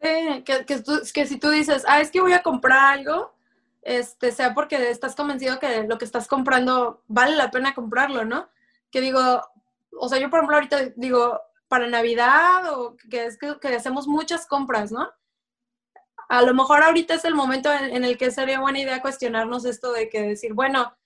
Que, que, si tú dices, ah, es que voy a comprar algo, este, sea porque estás convencido que lo que estás comprando vale la pena comprarlo, ¿no? Que digo, o sea, yo por ejemplo ahorita digo, para Navidad o que es que, hacemos muchas compras, ¿no? A lo mejor ahorita es el momento en, el que sería buena idea cuestionarnos esto de que decir, bueno,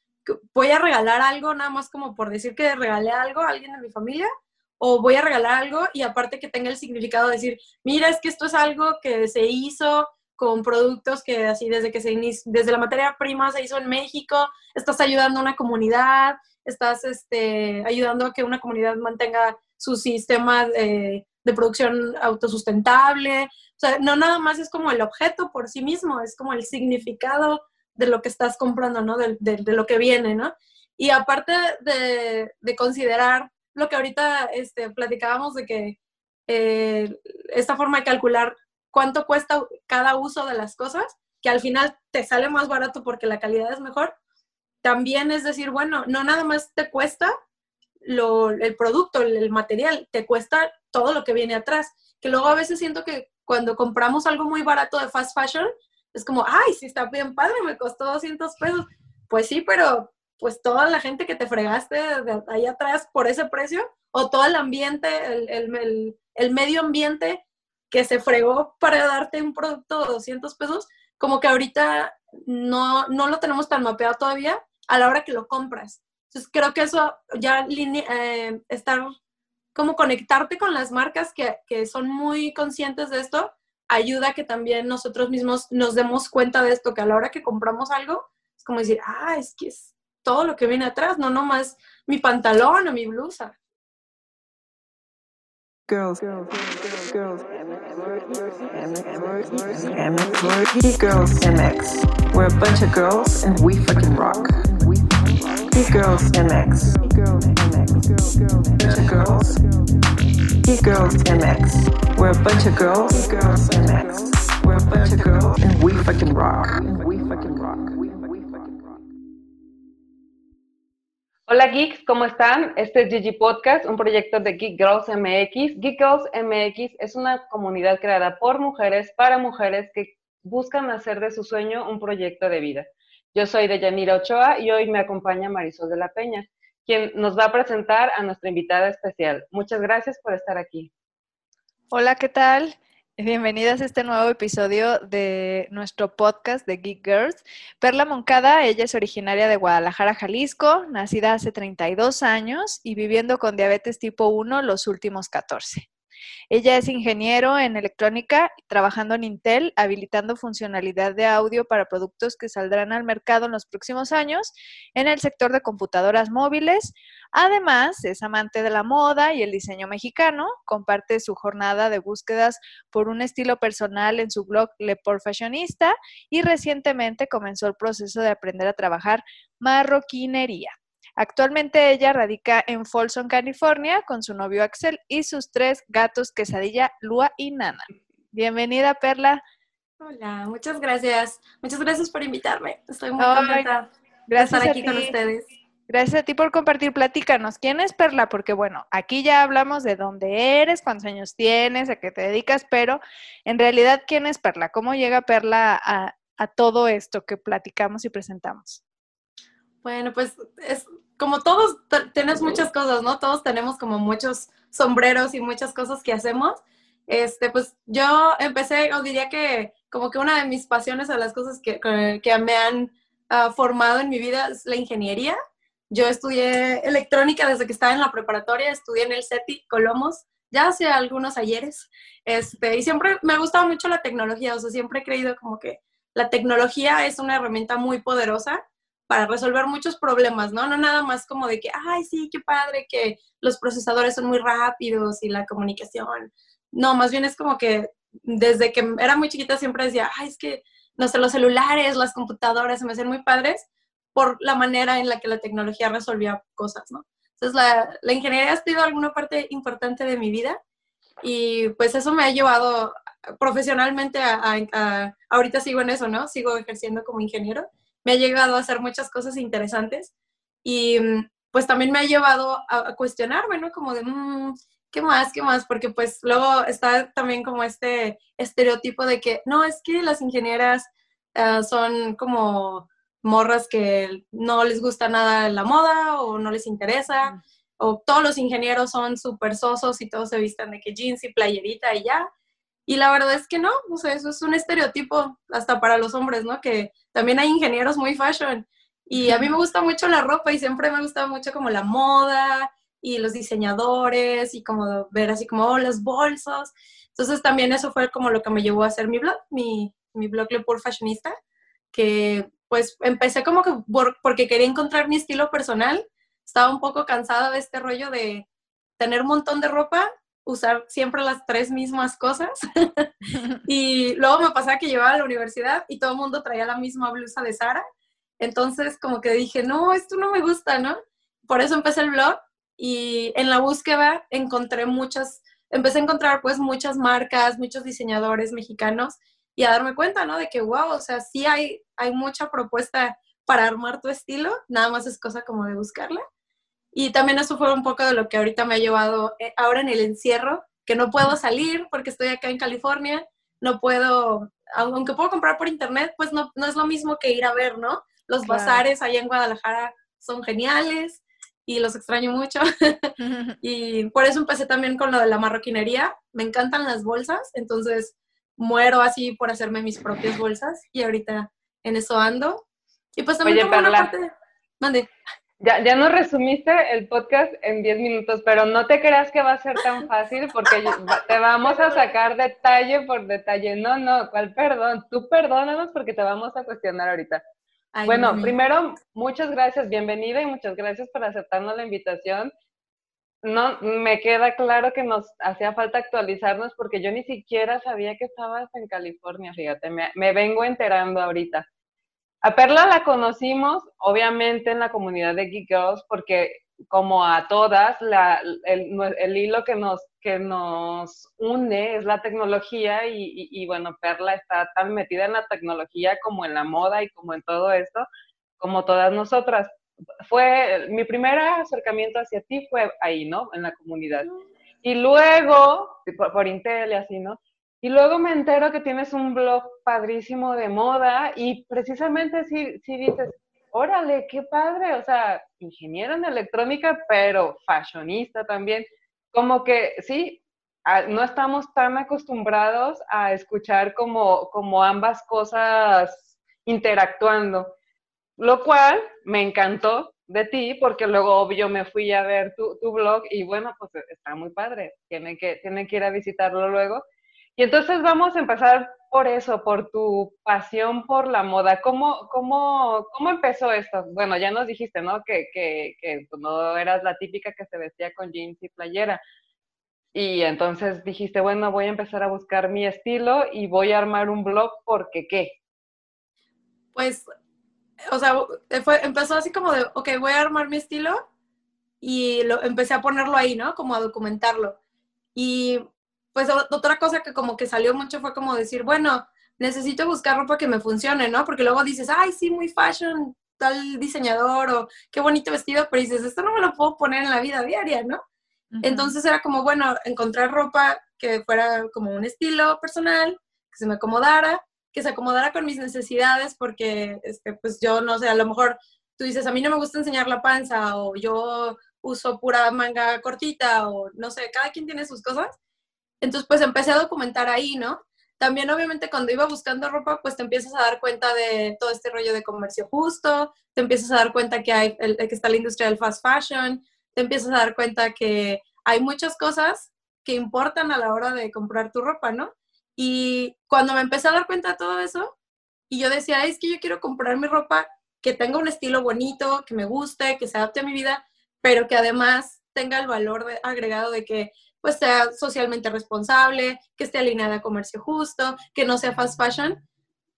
voy a regalar algo nada más como por decir que regalé algo a alguien de mi familia o voy a regalar algo y aparte que tenga el significado de decir, mira, es que esto es algo que se hizo con productos que así desde que se desde la materia prima se hizo en México, estás ayudando a una comunidad, estás este, ayudando a que una comunidad mantenga su sistema de, producción autosustentable. O sea, no nada más es como el objeto por sí mismo, es como el significado de lo que estás comprando, ¿no? De, lo que viene, ¿no? Y aparte de, considerar lo que ahorita este, platicábamos de que eh, esta forma de calcular cuánto cuesta cada uso de las cosas, que al final te sale más barato porque la calidad es mejor, también es decir, bueno, no nada más te cuesta lo, el producto, el, material, te cuesta todo lo que viene atrás. Que luego a veces siento que cuando compramos algo muy barato de fast fashion, es como, ay, sí está bien padre, me costó 200 pesos. Pues sí, pero pues toda la gente que te fregaste de ahí atrás por ese precio, o todo el ambiente, el, el, el medio ambiente que se fregó para darte un producto de 200 pesos, como que ahorita no, no lo tenemos tan mapeado todavía a la hora que lo compras. Entonces creo que eso ya eh, estar como conectarte con las marcas que, que, son muy conscientes de esto, ayuda a que también nosotros mismos nos demos cuenta de esto, que a la hora que compramos algo, es como decir, ah, es que es todo lo que viene atrás, no nomás mi pantalón o mi blusa. Girls, girls, girls, girls, Geek Girls MX. We're a bunch of girls and we fucking rock. Geek Girls MX. Bunch of girls. Geek Girls MX. We're a bunch of girls. Girls MX. We're a bunch of girls and we fucking rock. We fucking Hola geeks, ¿cómo están? Este es Gigi Podcast, un proyecto de Geek Girls MX. Geek Girls MX es una comunidad creada por mujeres para mujeres que buscan hacer de su sueño un proyecto de vida. Yo soy Deyanira Ochoa y hoy me acompaña Marisol de la Peña, quien nos va a presentar a nuestra invitada especial. Muchas gracias por estar aquí. Hola, ¿qué tal? Bienvenidas a este nuevo episodio de nuestro podcast de Geek Girls. Perla Moncada, ella es originaria de Guadalajara, Jalisco, nacida hace 32 años y viviendo con diabetes tipo 1 los últimos 14. Ella es ingeniero en electrónica, trabajando en Intel, habilitando funcionalidad de audio para productos que saldrán al mercado en los próximos años en el sector de computadoras móviles. Además, es amante de la moda y el diseño mexicano, comparte su jornada de búsquedas por un estilo personal en su blog Le Fashionista y recientemente comenzó el proceso de aprender a trabajar marroquinería. Actualmente ella radica en Folsom, California, con su novio Axel y sus tres gatos Quesadilla, Lua y Nana. Bienvenida, Perla. Hola, muchas gracias. Muchas gracias por invitarme. Estoy muy contenta de estar aquí con ustedes. Gracias a ti por compartir. Platícanos, ¿quién es Perla? Porque bueno, aquí ya hablamos de dónde eres, cuántos años tienes, a qué te dedicas, pero en realidad, ¿quién es Perla? ¿Cómo llega Perla a, a todo esto que platicamos y presentamos? Bueno, pues es como todos tenemos muchas cosas, ¿no? Todos tenemos como muchos sombreros y muchas cosas que hacemos. Este, pues yo empecé, o diría que como que una de mis pasiones a las cosas que, que, me han ah, formado en mi vida es la ingeniería. Yo estudié electrónica desde que estaba en la preparatoria, estudié en el CETI Colomos, ya hace algunos ayeres, este, y siempre me ha gustado mucho la tecnología, o sea, siempre he creído como que la tecnología es una herramienta muy poderosa para resolver muchos problemas, ¿no? No nada más como de que, ay, sí, qué padre que los procesadores son muy rápidos y la comunicación. No, más bien es como que desde que era muy chiquita siempre decía, ay, es que, no sé, los celulares, las computadoras se me hacen muy padres por la manera en la que la tecnología resolvía cosas, ¿no? Entonces, la, la ingeniería ha sido alguna parte importante de mi vida y pues eso me ha llevado profesionalmente a, a ahorita sigo en eso, ¿no? Sigo ejerciendo como ingeniero me ha llegado a hacer muchas cosas interesantes y mm, pues también me ha llevado a, cuestionarme, ¿no? Como de, mm, ¿qué más? ¿Qué más? Porque pues luego está también como este estereotipo de que, no, es que las ingenieras ah, son como morras que no les gusta nada la moda o no les interesa, o todos los ingenieros son súper sosos y todos se visten de que jeans y playerita y ya. Y la verdad es que no, o sea, eso es un estereotipo hasta para los hombres, ¿no? Que también hay ingenieros muy fashion. Y a mí me gusta mucho la ropa y siempre me gusta mucho como la moda y los diseñadores y como ver así como oh, los bolsos. Entonces también eso fue como lo que me llevó a hacer mi blog, mi, mi blog Le Pour Fashionista, que pues empecé como que porque quería encontrar mi estilo personal. Estaba un poco cansada de este rollo de tener un montón de ropa, usar siempre las tres mismas cosas. y luego me pasaba que llevaba a la universidad y todo el mundo traía la misma blusa de Sara. Entonces como que dije, no, esto no me gusta, ¿no? Por eso empecé el blog y en la búsqueda encontré muchas, empecé a encontrar pues muchas marcas, muchos diseñadores mexicanos y a darme cuenta, ¿no? De que, wow, o sea, sí hay, hay mucha propuesta para armar tu estilo, nada más es cosa como de buscarla. Y también eso fue un poco de lo que ahorita me ha llevado eh, ahora en el encierro, que no puedo salir porque estoy acá en California, no puedo, aunque puedo comprar por internet, pues no, no es lo mismo que ir a ver, ¿no? Los bazares allá en Guadalajara son geniales y los extraño mucho. y por eso empecé también con lo de la marroquinería. Me encantan las bolsas, entonces muero así por hacerme mis propias bolsas y ahorita en eso ando. Y pues también Oye, Perla, parte... ¿Dónde? Ya, ya nos resumiste el podcast en 10 minutos, pero no te creas que va a ser tan fácil porque te vamos a sacar detalle por detalle. No, no, ¿cuál perdón? Tú perdónanos porque te vamos a cuestionar ahorita bueno, primero, muchas gracias, bienvenida y muchas gracias por aceptarnos la invitación. No, me queda claro que nos hacía falta actualizarnos porque yo ni siquiera sabía que estabas en California, fíjate, me, me vengo enterando ahorita. A Perla la conocimos, obviamente, en la comunidad de Geek Girls, porque como a todas, la, el, el, hilo que nos, que nos une es la tecnología y, y, bueno, Perla está tan metida en la tecnología como en la moda y como en todo esto, como todas nosotras. Fue, mi primer acercamiento hacia ti fue ahí, ¿no? En la comunidad. Y luego, por, por Intel y así, ¿no? Y luego me entero que tienes un blog padrísimo de moda y precisamente si, si dices, órale, qué padre, o sea, ingeniero en electrónica, pero fashionista también. Como que sí, no estamos tan acostumbrados a escuchar como, como ambas cosas interactuando, lo cual me encantó de ti, porque luego obvio me fui a ver tu, tu blog y bueno, pues está muy padre, tienen que, tienen que ir a visitarlo luego. Y entonces vamos a empezar por eso, por tu pasión por la moda. ¿Cómo, cómo, cómo empezó esto? Bueno, ya nos dijiste, ¿no? Que, que, que no eras la típica que se vestía con jeans y playera. Y entonces dijiste, bueno, voy a empezar a buscar mi estilo y voy a armar un blog porque qué. Pues, o sea, fue, empezó así como de, ok, voy a armar mi estilo y lo, empecé a ponerlo ahí, ¿no? Como a documentarlo. Y pues otra cosa que como que salió mucho fue como decir, bueno, necesito buscar ropa que me funcione, ¿no? Porque luego dices, ay, sí, muy fashion, tal diseñador o qué bonito vestido, pero dices, esto no me lo puedo poner en la vida diaria, ¿no? Entonces era como, bueno, encontrar ropa que fuera como un estilo personal, que se me acomodara, que se acomodara con mis necesidades, porque, este, pues yo, no sé, a lo mejor tú dices, a mí no me gusta enseñar la panza, o yo uso pura manga cortita, o no sé, cada quien tiene sus cosas. Entonces, pues empecé a documentar ahí, ¿no? También, obviamente, cuando iba buscando ropa, pues te empiezas a dar cuenta de todo este rollo de comercio justo, te empiezas a dar cuenta que, hay, que está la industria del fast fashion, te empiezas a dar cuenta que hay muchas cosas que importan a la hora de comprar tu ropa, ¿no? Y cuando me empecé a dar cuenta de todo eso, y yo decía, es que yo quiero comprar mi ropa que tenga un estilo bonito, que me guste, que se adapte a mi vida, pero que además tenga el valor agregado de que pues sea socialmente responsable, que esté alineada a comercio justo, que no sea fast fashion,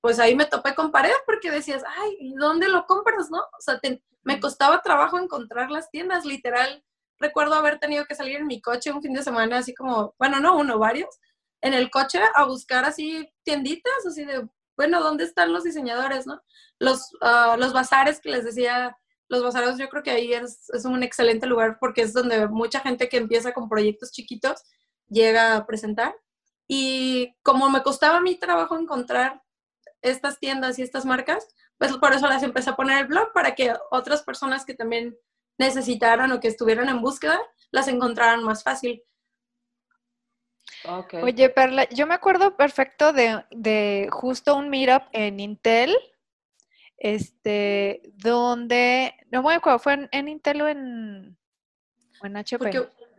pues ahí me topé con pared porque decías, ay, ¿dónde lo compras, no? O sea, me costaba trabajo encontrar las tiendas, literal. Recuerdo haber tenido que salir en mi coche un fin de semana, así como, bueno, no uno, varios, en el coche a buscar así tienditas, así de, bueno, ¿dónde están los diseñadores, no? Los, ah, los bazares que les decía los bazaros yo creo que ahí es, es, un excelente lugar porque es donde mucha gente que empieza con proyectos chiquitos llega a presentar. Y como me costaba mi trabajo encontrar estas tiendas y estas marcas, pues por eso las empecé a poner el blog para que otras personas que también necesitaran o que estuvieran en búsqueda las encontraran más fácil. Oye, Perla, yo me acuerdo perfecto de, de justo un meetup en Intel, este, donde, no me acuerdo, fue en, Intel o en, en HP.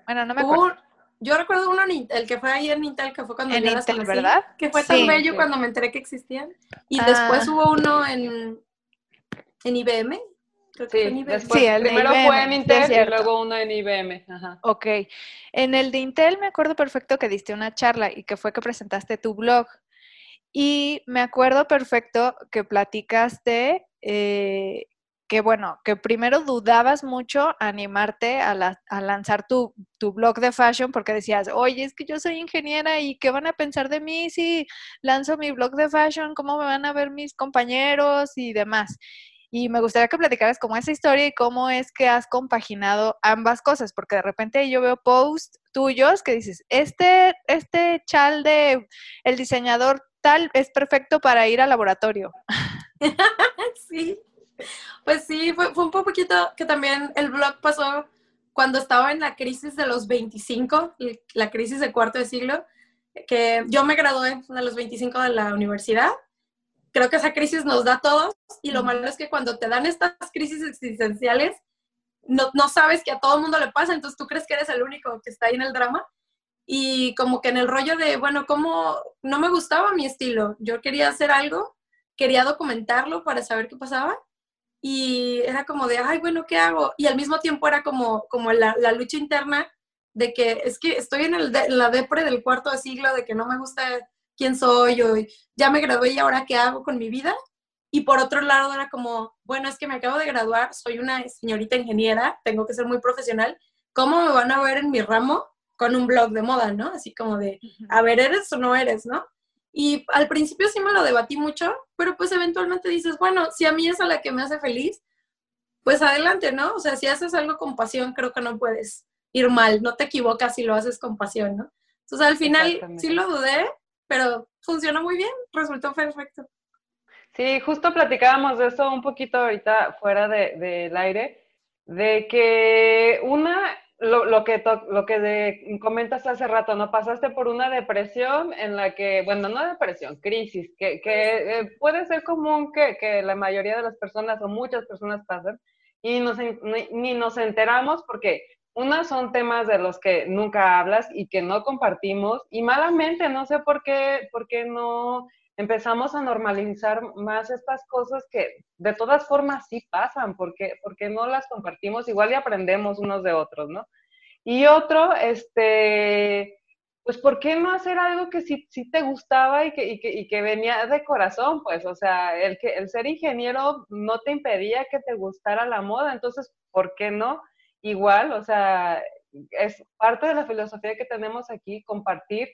bueno, no me acuerdo. yo recuerdo uno, el que fue ahí en Intel, que fue cuando en Intel, ¿verdad? Que fue tan bello cuando me enteré que existían. Y después ah. hubo uno en, en IBM, sí, después, el primero fue en Intel y luego uno en IBM. Ajá. Ok. En el de Intel me acuerdo perfecto que diste una charla y que fue que presentaste tu blog. Y me acuerdo perfecto que platicaste eh, que, bueno, que primero dudabas mucho animarte a, lanzar tu, tu, blog de fashion porque decías, oye, es que yo soy ingeniera y ¿qué van a pensar de mí si lanzo mi blog de fashion? ¿Cómo me van a ver mis compañeros y demás? Y me gustaría que platicaras cómo esa historia y cómo es que has compaginado ambas cosas, porque de repente yo veo posts tuyos que dices, este, este chal de el diseñador tal es perfecto para ir al laboratorio. sí, pues sí, fue, fue un poquito que también el blog pasó cuando estaba en la crisis de los 25, la crisis de cuarto de siglo, que yo me gradué a los 25 de la universidad creo que esa crisis nos da a todos y lo malo es que cuando te dan estas crisis existenciales, no, no sabes que a todo el mundo le pasa, entonces tú crees que eres el único que está ahí en el drama. Y como que en el rollo de, bueno, como no me gustaba mi estilo, yo quería hacer algo, quería documentarlo para saber qué pasaba y era como de, ay, bueno, ¿qué hago? Y al mismo tiempo era como, como la, lucha interna de que es que estoy en, el en la depre del cuarto de siglo, de que no me gusta quién soy, o ya me gradué y ahora qué hago con mi vida. Y por otro lado era como, bueno, es que me acabo de graduar, soy una señorita ingeniera, tengo que ser muy profesional. ¿Cómo me van a ver en mi ramo con un blog de moda, no? Así como de, a ver, ¿eres o no eres, no? Y al principio sí me lo debatí mucho, pero pues eventualmente dices, bueno, si a mí es a la que me hace feliz, pues adelante, ¿no? O sea, si haces algo con pasión, creo que no puedes ir mal, no te equivocas si lo haces con pasión, ¿no? Entonces al final sí lo dudé, pero funcionó muy bien, resultó perfecto. Sí, justo platicábamos de eso un poquito ahorita fuera del de, aire, de que una, lo, lo que, lo que comentas hace rato, ¿no? Pasaste por una depresión en la que, bueno, no depresión, crisis, que, que eh, puede ser común que, que, la mayoría de las personas o muchas personas pasen y nos, ni, ni nos enteramos porque una son temas de los que nunca hablas y que no compartimos y malamente, no sé por qué, por qué no empezamos a normalizar más estas cosas que de todas formas sí pasan, porque, porque no las compartimos, igual y aprendemos unos de otros, ¿no? Y otro, este, pues ¿por qué no hacer algo que sí, sí te gustaba y que, y, que, y que, venía de corazón? Pues, o sea, el, que, el ser ingeniero no te impedía que te gustara la moda, entonces, ¿por qué no? igual, o sea, es parte de la filosofía que tenemos aquí, compartir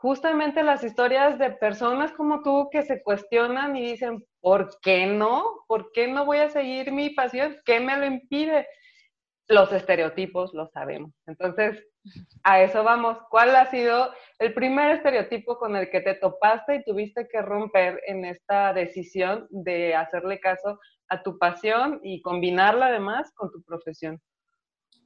justamente las historias de personas como tú que se cuestionan y dicen, ¿por qué no? ¿Por qué no voy a seguir mi pasión? ¿Qué me lo impide? Los estereotipos lo sabemos. Entonces, a eso vamos. ¿Cuál ha sido el primer estereotipo con el que te topaste y tuviste que romper en esta decisión de hacerle caso a tu pasión y combinarla además con tu profesión?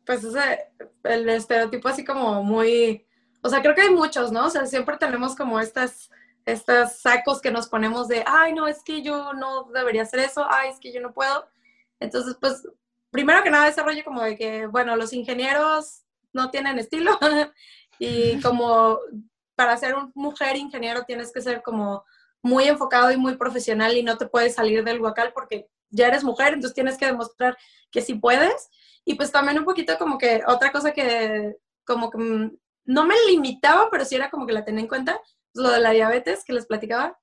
pues ese, el estereotipo así como muy, o sea, creo que hay muchos, ¿no? O sea, siempre tenemos como estas, estos sacos que nos ponemos de, ay, no, es que yo no debería hacer eso, ay, es que yo no puedo. Entonces, pues, primero que nada, ese rollo como de que, bueno, los ingenieros no tienen estilo y como para ser un mujer ingeniero tienes que ser como muy enfocado y muy profesional y no te puedes salir del huacal porque ya eres mujer, entonces tienes que demostrar que sí puedes. Y pues también un poquito como que otra cosa que como que mm, no me limitaba, pero sí era como que la tenía en cuenta, lo de la diabetes que les platicaba,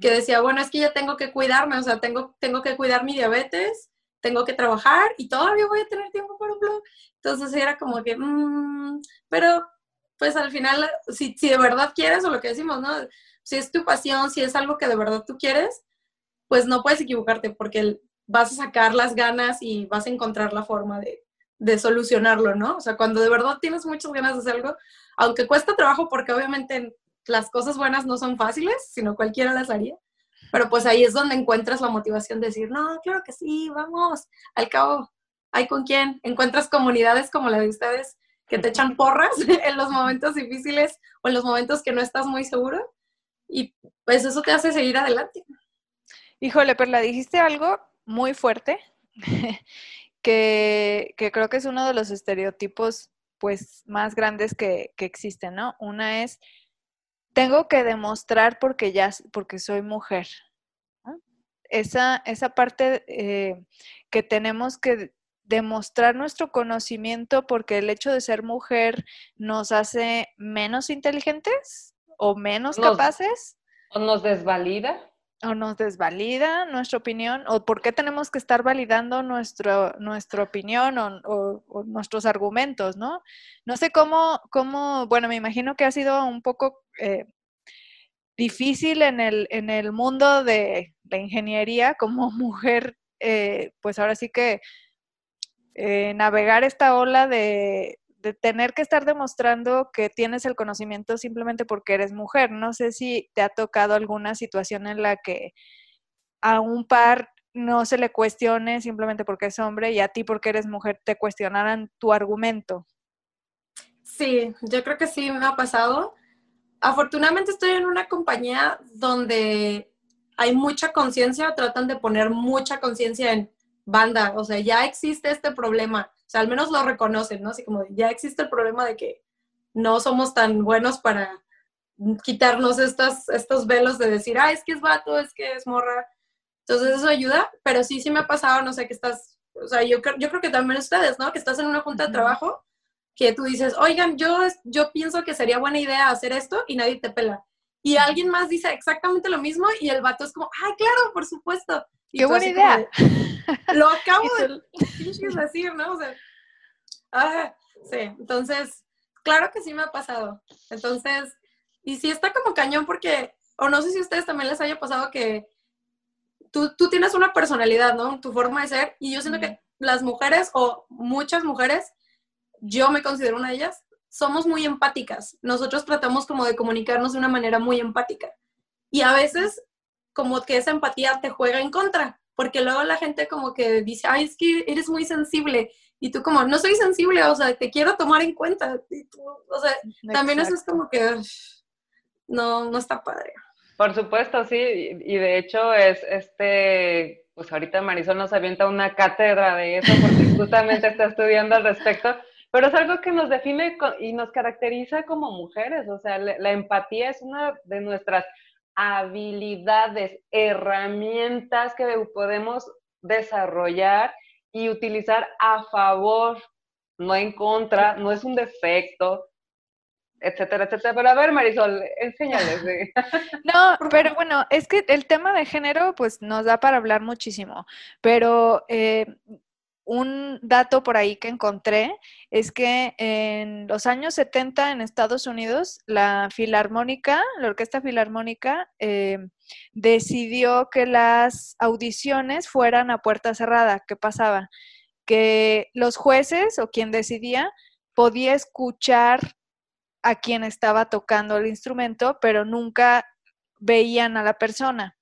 que decía, bueno, es que ya tengo que cuidarme, o sea, tengo, tengo que cuidar mi diabetes, tengo que trabajar y todavía voy a tener tiempo para un blog. Entonces era como que, mmm, pero pues al final, si, si de verdad quieres o lo que decimos, ¿no? Si es tu pasión, si es algo que de verdad tú quieres, pues no puedes equivocarte porque vas a sacar las ganas y vas a encontrar la forma de, de solucionarlo, ¿no? O sea, cuando de verdad tienes muchas ganas de hacer algo, aunque cuesta trabajo porque obviamente las cosas buenas no son fáciles, sino cualquiera las haría, pero pues ahí es donde encuentras la motivación de decir, no, claro que sí, vamos, al cabo, hay con quién, encuentras comunidades como la de ustedes que te echan porras en los momentos difíciles o en los momentos que no estás muy seguro y pues eso te hace seguir adelante. Híjole, Perla, dijiste algo muy fuerte que, creo que es uno de los estereotipos pues más grandes que, existen, ¿no? Una es, tengo que demostrar porque ya, porque soy mujer. Esa, esa parte eh, que tenemos que demostrar nuestro conocimiento porque el hecho de ser mujer nos hace menos inteligentes o menos capaces. O nos desvalida o nos desvalida nuestra opinión, o por qué tenemos que estar validando nuestro, nuestra opinión o, nuestros argumentos, ¿no? No sé cómo, cómo, bueno, me imagino que ha sido un poco eh, difícil en el, en el mundo de la ingeniería como mujer, eh, pues ahora sí que eh, navegar esta ola de, de tener que estar demostrando que tienes el conocimiento simplemente porque eres mujer. No sé si te ha tocado alguna situación en la que a un par no se le cuestione simplemente porque es hombre y a ti porque eres mujer te cuestionaran tu argumento. Sí, yo creo que sí me ha pasado. Afortunadamente estoy en una compañía donde hay mucha conciencia, tratan de poner mucha conciencia en banda, o sea, ya existe este problema sea, al menos lo reconocen, ¿no? Así como ya existe el problema de que no somos tan buenos para quitarnos estos, estos velos de decir, ah, es que es vato, es que es morra. Entonces eso ayuda, pero sí, sí me ha pasado, no sé, que estás, o sea, yo, yo creo que también ustedes, ¿no? Que estás en una junta de trabajo que tú dices, oigan, yo, yo pienso que sería buena idea hacer esto y nadie te pela. Y alguien más dice exactamente lo mismo y el vato es como, ay, claro, por supuesto. ¡Qué buena idea! lo acabo de decir, ¿no? O sea, ah, sí, entonces, claro que sí me ha pasado. Entonces, y sí está como cañón porque, o no sé si a ustedes también les haya pasado que tú, tú tienes una personalidad, ¿no? Tu forma de ser, y yo siento que las mujeres, o muchas mujeres, yo me considero una de ellas, somos muy empáticas. Nosotros tratamos como de comunicarnos de una manera muy empática. Y a veces como que esa empatía te juega en contra, porque luego la gente como que dice, ay, es que eres muy sensible, y tú como, no soy sensible, o sea, te quiero tomar en cuenta, o sea, también eso es como que no, no está padre. Por supuesto, sí, y de hecho es este, pues ahorita Marisol nos avienta una cátedra de eso porque justamente está estudiando al respecto, pero es algo que nos define y nos caracteriza como mujeres, o sea, la empatía es una de nuestras habilidades, herramientas que podemos desarrollar y utilizar a favor, no en contra, no es un defecto, etcétera, etcétera. Pero a ver, Marisol, enséñales. no, pero bueno, es que el tema de género, pues nos da para hablar muchísimo, pero eh, un dato por ahí que encontré es que en los años 70 en Estados Unidos, la Filarmónica, la Orquesta Filarmónica, eh, decidió que las audiciones fueran a puerta cerrada. ¿Qué pasaba? Que los jueces o quien decidía podía escuchar a quien estaba tocando el instrumento, pero nunca veían a la persona.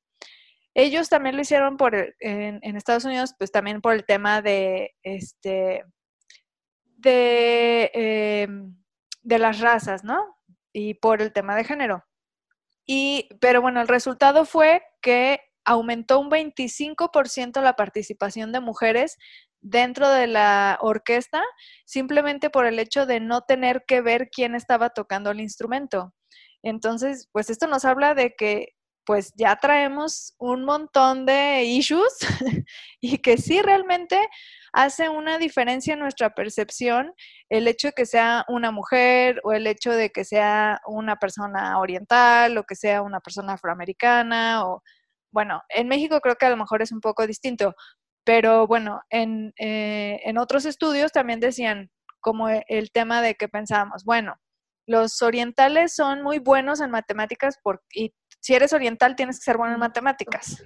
Ellos también lo hicieron por en, Estados Unidos, pues también por el tema de este de, em, de las razas, ¿no? Y por el tema de género. Y, pero bueno, el resultado fue que aumentó un 25% la participación de mujeres dentro de la orquesta, simplemente por el hecho de no tener que ver quién estaba tocando el instrumento. Entonces, pues esto nos habla de que pues ya traemos un montón de issues y que sí realmente hace una diferencia en nuestra percepción el hecho de que sea una mujer o el hecho de que sea una persona oriental o que sea una persona afroamericana o bueno, en México creo que a lo mejor es un poco distinto, pero bueno, en, eh, en otros estudios también decían como el tema de que pensábamos, bueno, los orientales son muy buenos en matemáticas por, y si eres oriental tienes que ser bueno en matemáticas.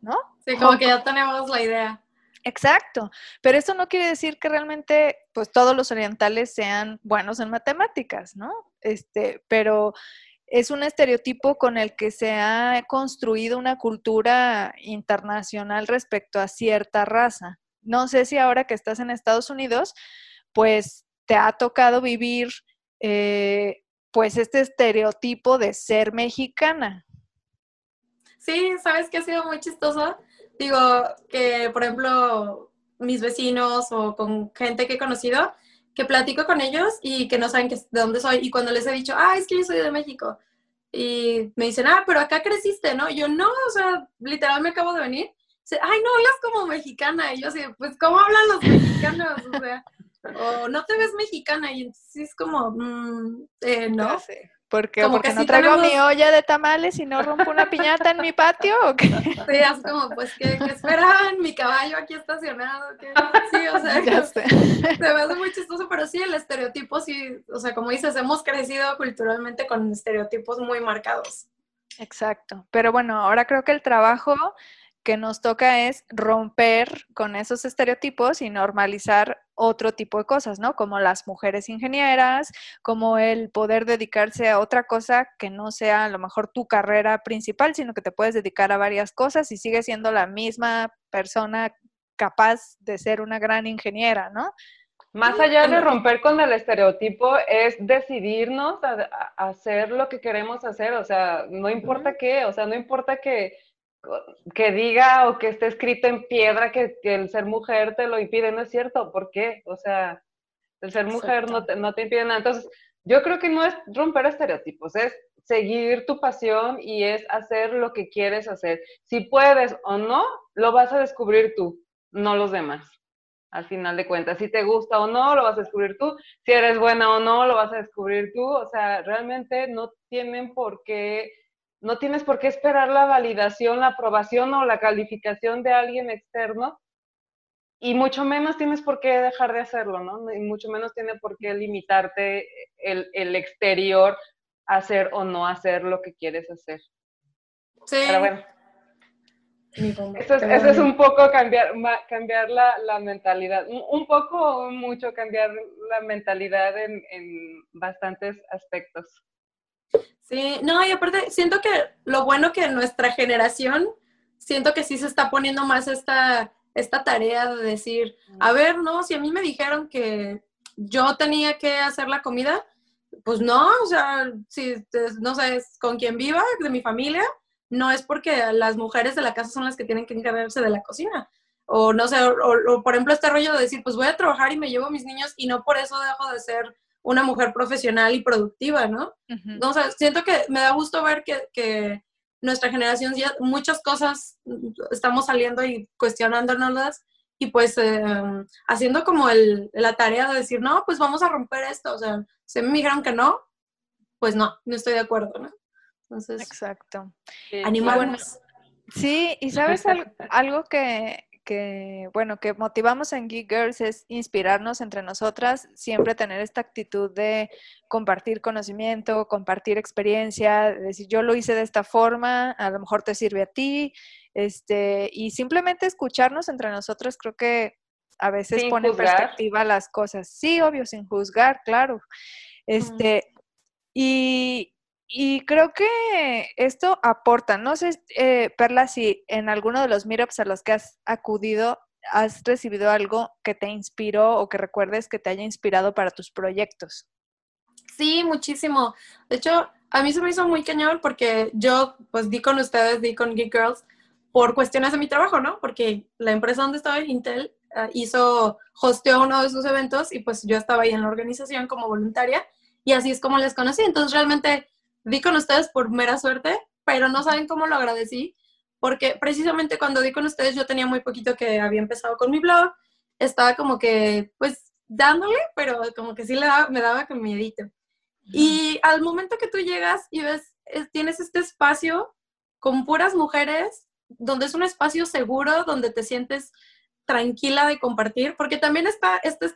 ¿no? Sí, como que ya tenemos la idea. Exacto, pero eso no quiere decir que realmente pues todos los orientales sean buenos en matemáticas, ¿no? Este, pero es un estereotipo con el que se ha construido una cultura internacional respecto a cierta raza. No sé si ahora que estás en Estados Unidos, pues te ha tocado vivir eh, pues este estereotipo de ser mexicana. Sí, sabes que ha sido muy chistoso digo, que por ejemplo, mis vecinos o con gente que he conocido, que platico con ellos y que no saben que, de dónde soy. Y cuando les he dicho, ah, es que yo soy de México. Y me dicen, ah, pero acá creciste, ¿no? Y yo, no, o sea, literal me acabo de venir. Ay, no, hablas como mexicana. Y yo así, pues, ¿cómo hablan los mexicanos? O sea, o no te ves mexicana. Y entonces es como, mm, eh, no. Porque, porque no traigo mi olla de tamales y no rompo una piñata en mi patio o qué? Sí, es como, pues, ¿qué, qué esperaban? Mi caballo aquí estacionado. ¿qué? Sí, o sea, ya sé. se me hace muy chistoso, pero sí, el estereotipo, sí, o sea, como dices, hemos crecido culturalmente con estereotipos muy marcados. Exacto. Pero bueno, ahora creo que el trabajo que nos toca es romper con esos estereotipos y normalizar otro tipo de cosas, ¿no? Como las mujeres ingenieras, como el poder dedicarse a otra cosa que no sea a lo mejor tu carrera principal, sino que te puedes dedicar a varias cosas y sigues siendo la misma persona capaz de ser una gran ingeniera, ¿no? Más allá de romper con el estereotipo, es decidirnos a, hacer lo que queremos hacer, o sea, no importa qué, o sea, no importa que que diga o que esté escrito en piedra que, el ser mujer te lo impide, no es cierto, ¿por qué? O sea, el ser mujer no te, no te impide nada. Entonces, yo creo que no es romper estereotipos, es seguir tu pasión y es hacer lo que quieres hacer. Si puedes o no, lo vas a descubrir tú, no los demás. Al final de cuentas, si te gusta o no, lo vas a descubrir tú. Si eres buena o no, lo vas a descubrir tú. O sea, realmente no tienen por qué no tienes por qué esperar la validación, la aprobación o la calificación de alguien externo y mucho menos tienes por qué dejar de hacerlo, ¿no? Y mucho menos tiene por qué limitarte el, exterior a hacer o no hacer lo que quieres hacer. Sí. Pero bueno. Eso es, un poco cambiar, cambiar la, mentalidad, un, poco o mucho cambiar la mentalidad en, en bastantes aspectos. Sí, no, y aparte siento que lo bueno que nuestra generación, siento que sí se está poniendo más esta, esta tarea de decir, a ver, no, si a mí me dijeron que yo tenía que hacer la comida, pues no, o sea, si no sabes con quién viva, de mi familia, no es porque las mujeres de la casa son las que tienen que encargarse de la cocina. O no sé, o, por ejemplo este rollo de decir, pues voy a trabajar y me llevo mis niños y no por eso dejo de ser una mujer profesional y productiva, ¿no? O sea, siento que me da gusto ver que, nuestra generación ya muchas cosas estamos saliendo y cuestionándonoslas y pues em, haciendo como el, la tarea de decir, no, pues vamos a romper esto. O sea, si me dijeron que no, pues no, no estoy de acuerdo, ¿no? Entonces, exacto. Animarnos. Sí, y sabes algo que, que, bueno, que motivamos en Geek Girls es inspirarnos entre nosotras, siempre tener esta actitud de compartir conocimiento, compartir experiencia, decir yo lo hice de esta forma, a lo mejor te sirve a ti, este, y simplemente escucharnos entre nosotras creo que a veces pone en perspectiva las cosas. Sí, obvio, sin juzgar, claro. Este, y, y creo que esto aporta, no sé, eh, Perla, si en alguno de los meetups a los que has acudido has recibido algo que te inspiró o que recuerdes que te haya inspirado para tus proyectos. Sí, muchísimo. De hecho, a mí se me hizo muy cañón porque yo, pues, di con ustedes, di con Geek Girls por cuestiones de mi trabajo, ¿no? Porque la empresa donde estaba, Intel, ah, hizo, hosteó uno de sus eventos y pues yo estaba ahí en la organización como voluntaria y así es como les conocí. Entonces, realmente di con ustedes por mera suerte, pero no saben cómo lo agradecí, porque precisamente cuando di con ustedes yo tenía muy poquito que había empezado con mi blog, estaba como que, pues, dándole, pero como que sí le me daba que me edite. Y al momento que tú llegas y ves, tienes este espacio con puras mujeres, donde es un espacio seguro, donde te sientes tranquila de compartir, porque también está este,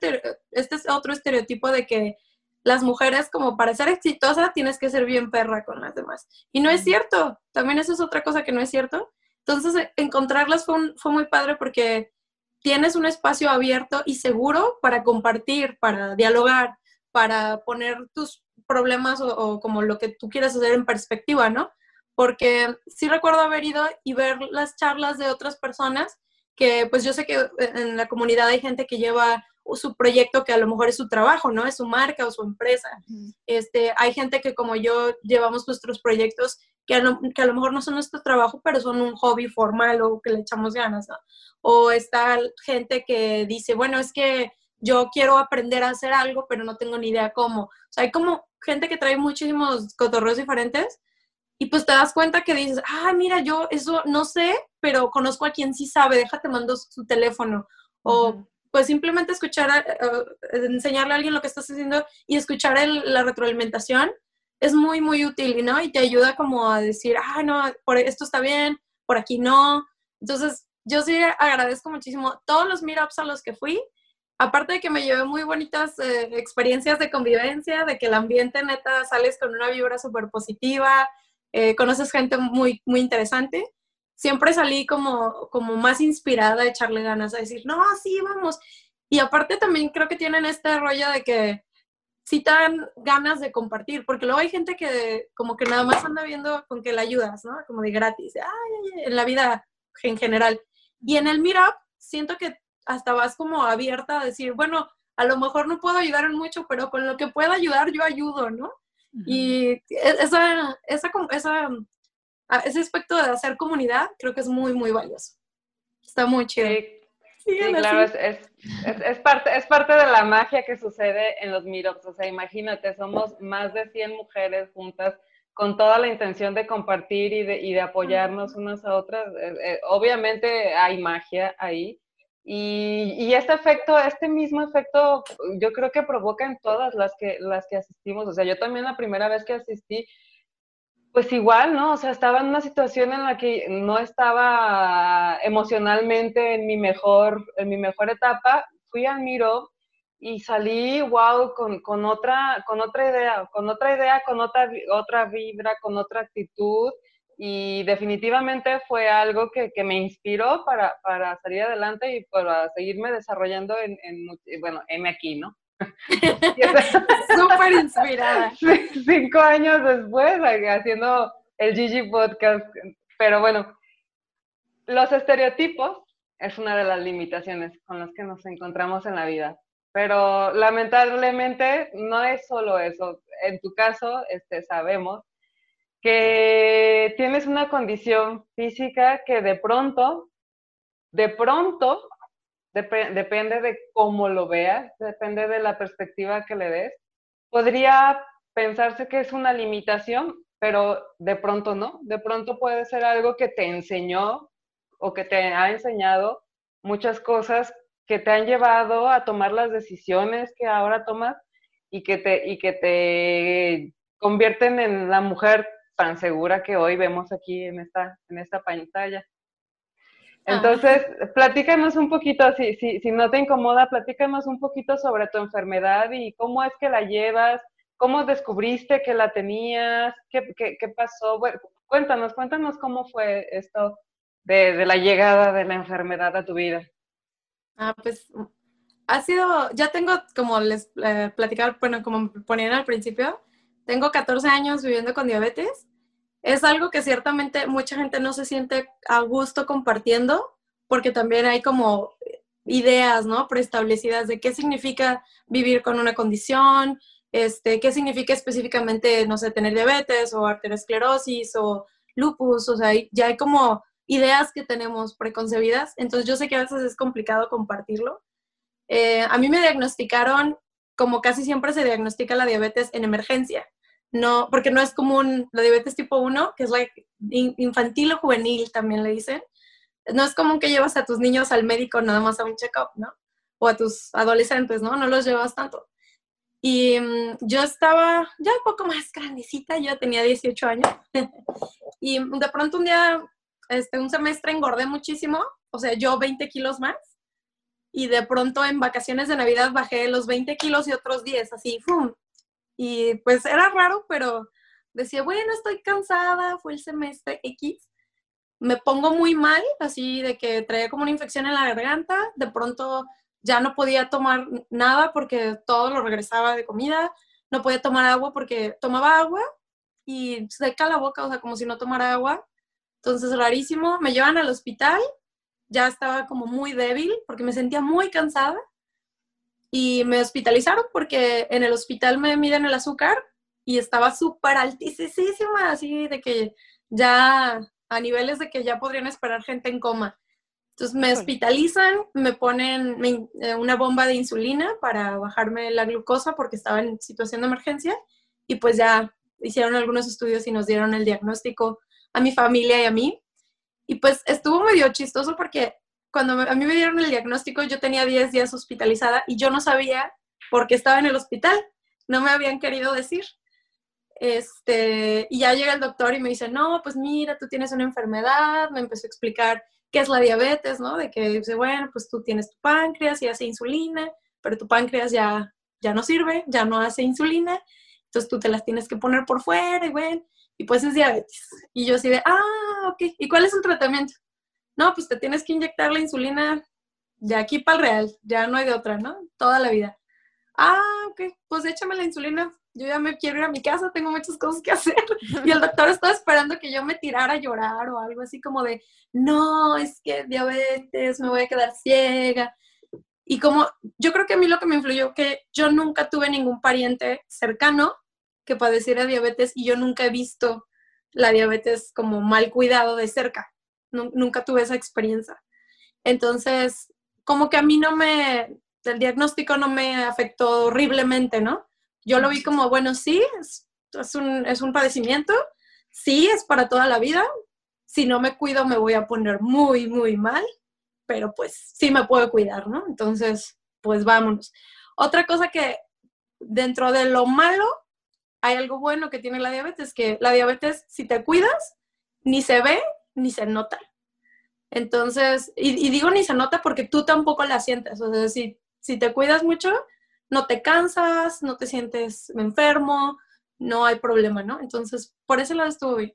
este es otro estereotipo de que las mujeres como para ser exitosa tienes que ser bien perra con las demás. Y no es cierto, también eso es otra cosa que no es cierto. Entonces, encontrarlas fue, fue muy padre porque tienes un espacio abierto y seguro para compartir, para dialogar, para poner tus problemas o, como lo que tú quieras hacer en perspectiva, ¿no? Porque sí recuerdo haber ido y ver las charlas de otras personas que pues yo sé que en la comunidad hay gente que lleva su proyecto que a lo mejor es su trabajo, ¿no? Es su marca o su empresa. Este, hay gente que como yo llevamos nuestros proyectos que a, lo, que a lo mejor no son nuestro trabajo, pero son un hobby formal o que le echamos ganas, ¿no? O está gente que dice, bueno, es que yo quiero aprender a hacer algo, pero no tengo ni idea cómo. O sea, hay como gente que trae muchísimos cotorreos diferentes y pues te das cuenta que dices, ah, mira, yo eso no sé, pero conozco a quien sí sabe, déjate mando su teléfono. O pues simplemente escuchar, enseñarle a alguien lo que estás haciendo y escuchar la retroalimentación es muy, muy útil, ¿no? Y te ayuda como a decir, ah, no, por esto está bien, por aquí no. Entonces, yo sí agradezco muchísimo todos los meetups a los que fui. Aparte de que me llevé muy bonitas eh, experiencias de convivencia, de que el ambiente neta sales con una vibra súper positiva, eh, conoces gente muy, muy interesante siempre salí como, como más inspirada a echarle ganas, a decir, no, sí, vamos. Y aparte también creo que tienen este rollo de que sí te dan ganas de compartir, porque luego hay gente que como que nada más anda viendo con que le ayudas, ¿no? Como de gratis, ay, en la vida en general. Y en el Meetup siento que hasta vas como abierta a decir, bueno, a lo mejor no puedo ayudar en mucho, pero con lo que pueda ayudar yo ayudo, ¿no? Y e, esa, esa, esa ese aspecto de hacer comunidad creo que es muy, muy valioso. Está muy chido. Sí, claro, es, es, parte, es parte de la magia que sucede en los meetups. O sea, imagínate, somos más de 100 mujeres juntas con toda la intención de compartir y de, y de apoyarnos unas a otras. Eh, eh, obviamente hay magia ahí. Y, y, este efecto, este mismo efecto, yo creo que provoca en todas las que, las que asistimos. O sea, yo también la primera vez que asistí, pues igual, ¿no? O sea, estaba en una situación en la que no estaba emocionalmente en mi mejor, en mi mejor etapa. Fui al Miro y salí, wow, con, otra, con otra idea, con otra idea, con otra, otra vibra, con otra actitud. Y definitivamente fue algo que, me inspiró para, para, salir adelante y para seguirme desarrollando en, en bueno, M aquí, ¿no? Súper inspirada. Cinco años después, haciendo el Gigi Podcast. Pero bueno, los estereotipos es una de las limitaciones con las que nos encontramos en la vida. Pero lamentablemente no es solo eso. En tu caso, este, sabemos que tienes una condición física que de pronto, de pronto depende de cómo lo veas, depende de la perspectiva que le des. Podría pensarse que es una limitación, pero de pronto no. De pronto puede ser algo que te enseñó o que te ha enseñado muchas cosas que te han llevado a tomar las decisiones que ahora tomas y que te, y que te convierten en la mujer tan segura que hoy vemos aquí en esta, en esta pantalla. Entonces, platícanos un poquito, si, si, si no te incomoda, platícanos un poquito sobre tu enfermedad y cómo es que la llevas, cómo descubriste que la tenías, qué, qué, qué pasó. Bueno, cuéntanos, cuéntanos cómo fue esto de, de, la llegada de la enfermedad a tu vida. Ah, pues ha sido, ya tengo, como les eh, platicaba, bueno, como ponían al principio, tengo 14 años viviendo con diabetes es algo que ciertamente mucha gente no se siente a gusto compartiendo, porque también hay como ideas, ¿no? Preestablecidas de qué significa vivir con una condición, este, qué significa específicamente, no sé, tener diabetes o arteriosclerosis o lupus, o sea, ya hay como ideas que tenemos preconcebidas, entonces yo sé que a veces es complicado compartirlo. Eh, a mí me diagnosticaron, como casi siempre se diagnostica la diabetes en emergencia, no, porque no es común la diabetes tipo 1, que es la infantil o juvenil también le dicen. No es común que llevas a tus niños al médico nada más a un check-up, ¿no? O a tus adolescentes, ¿no? No los llevas tanto. Y mm, yo estaba ya un poco más grandecita, yo tenía 18 años. y de pronto un día, este, un semestre engordé muchísimo, o sea, yo 20 kilos más. Y de pronto en vacaciones de Navidad bajé los 20 kilos y otros 10, así, ¡fum! Y pues era raro, pero decía, bueno, estoy cansada, fue el semestre X. me pongo muy mal, así de que traía como una infección en la garganta, de pronto ya no podía tomar nada porque todo lo regresaba de comida, no podía tomar agua porque tomaba agua y seca la boca, o sea, como si no tomara agua. Entonces, rarísimo, me llevan al hospital, ya estaba como muy débil porque me sentía muy cansada y me hospitalizaron porque en el hospital me miden el azúcar y estaba súper altísima, así de que ya a niveles de que ya podrían esperar gente en coma. Entonces me hospitalizan, me ponen eh, una bomba de insulina para bajarme la glucosa porque estaba en situación de emergencia y pues ya hicieron algunos estudios y nos dieron el diagnóstico a mi familia y a mí. Y pues estuvo medio chistoso porque cuando a mí me dieron el diagnóstico yo tenía 10 días hospitalizada y yo no sabía por qué estaba en el hospital. No me habían querido decir. Este, y ya llega el doctor y me dice, no, pues mira, tú tienes una enfermedad, me empezó a explicar qué es la diabetes, ¿no? De que dice, bueno, pues tú tienes tu páncreas y hace insulina, pero tu páncreas ya, ya no sirve, ya no hace insulina, entonces tú te las tienes que poner por fuera y bueno, y pues es diabetes. Y yo así de, ah, ok, ¿y cuál es el tratamiento? No, pues te tienes que inyectar la insulina de aquí para el real, ya no hay de otra, ¿no? Toda la vida. Ah, ok, pues échame la insulina yo ya me quiero ir a mi casa, tengo muchas cosas que hacer. Y el doctor estaba esperando que yo me tirara a llorar o algo así como de, no, es que diabetes, me voy a quedar ciega. Y como yo creo que a mí lo que me influyó que yo nunca tuve ningún pariente cercano que padeciera diabetes y yo nunca he visto la diabetes como mal cuidado de cerca. Nunca tuve esa experiencia. Entonces, como que a mí no me, el diagnóstico no me afectó horriblemente, ¿no? Yo lo vi como, bueno, sí, es, un, es un padecimiento, sí, es para toda la vida. Si no me cuido me voy a poner muy, muy mal, pero pues sí me puedo cuidar, ¿no? Entonces, pues vámonos. Otra cosa que dentro de lo malo hay algo bueno que tiene la diabetes, que la diabetes, si te cuidas, ni se ve ni se nota. Entonces, y, digo ni se nota porque tú tampoco la sientes. O sea, si, si te cuidas mucho, no te cansas, no te sientes enfermo, no hay problema, ¿no? Entonces, por ese lado estuvo bien.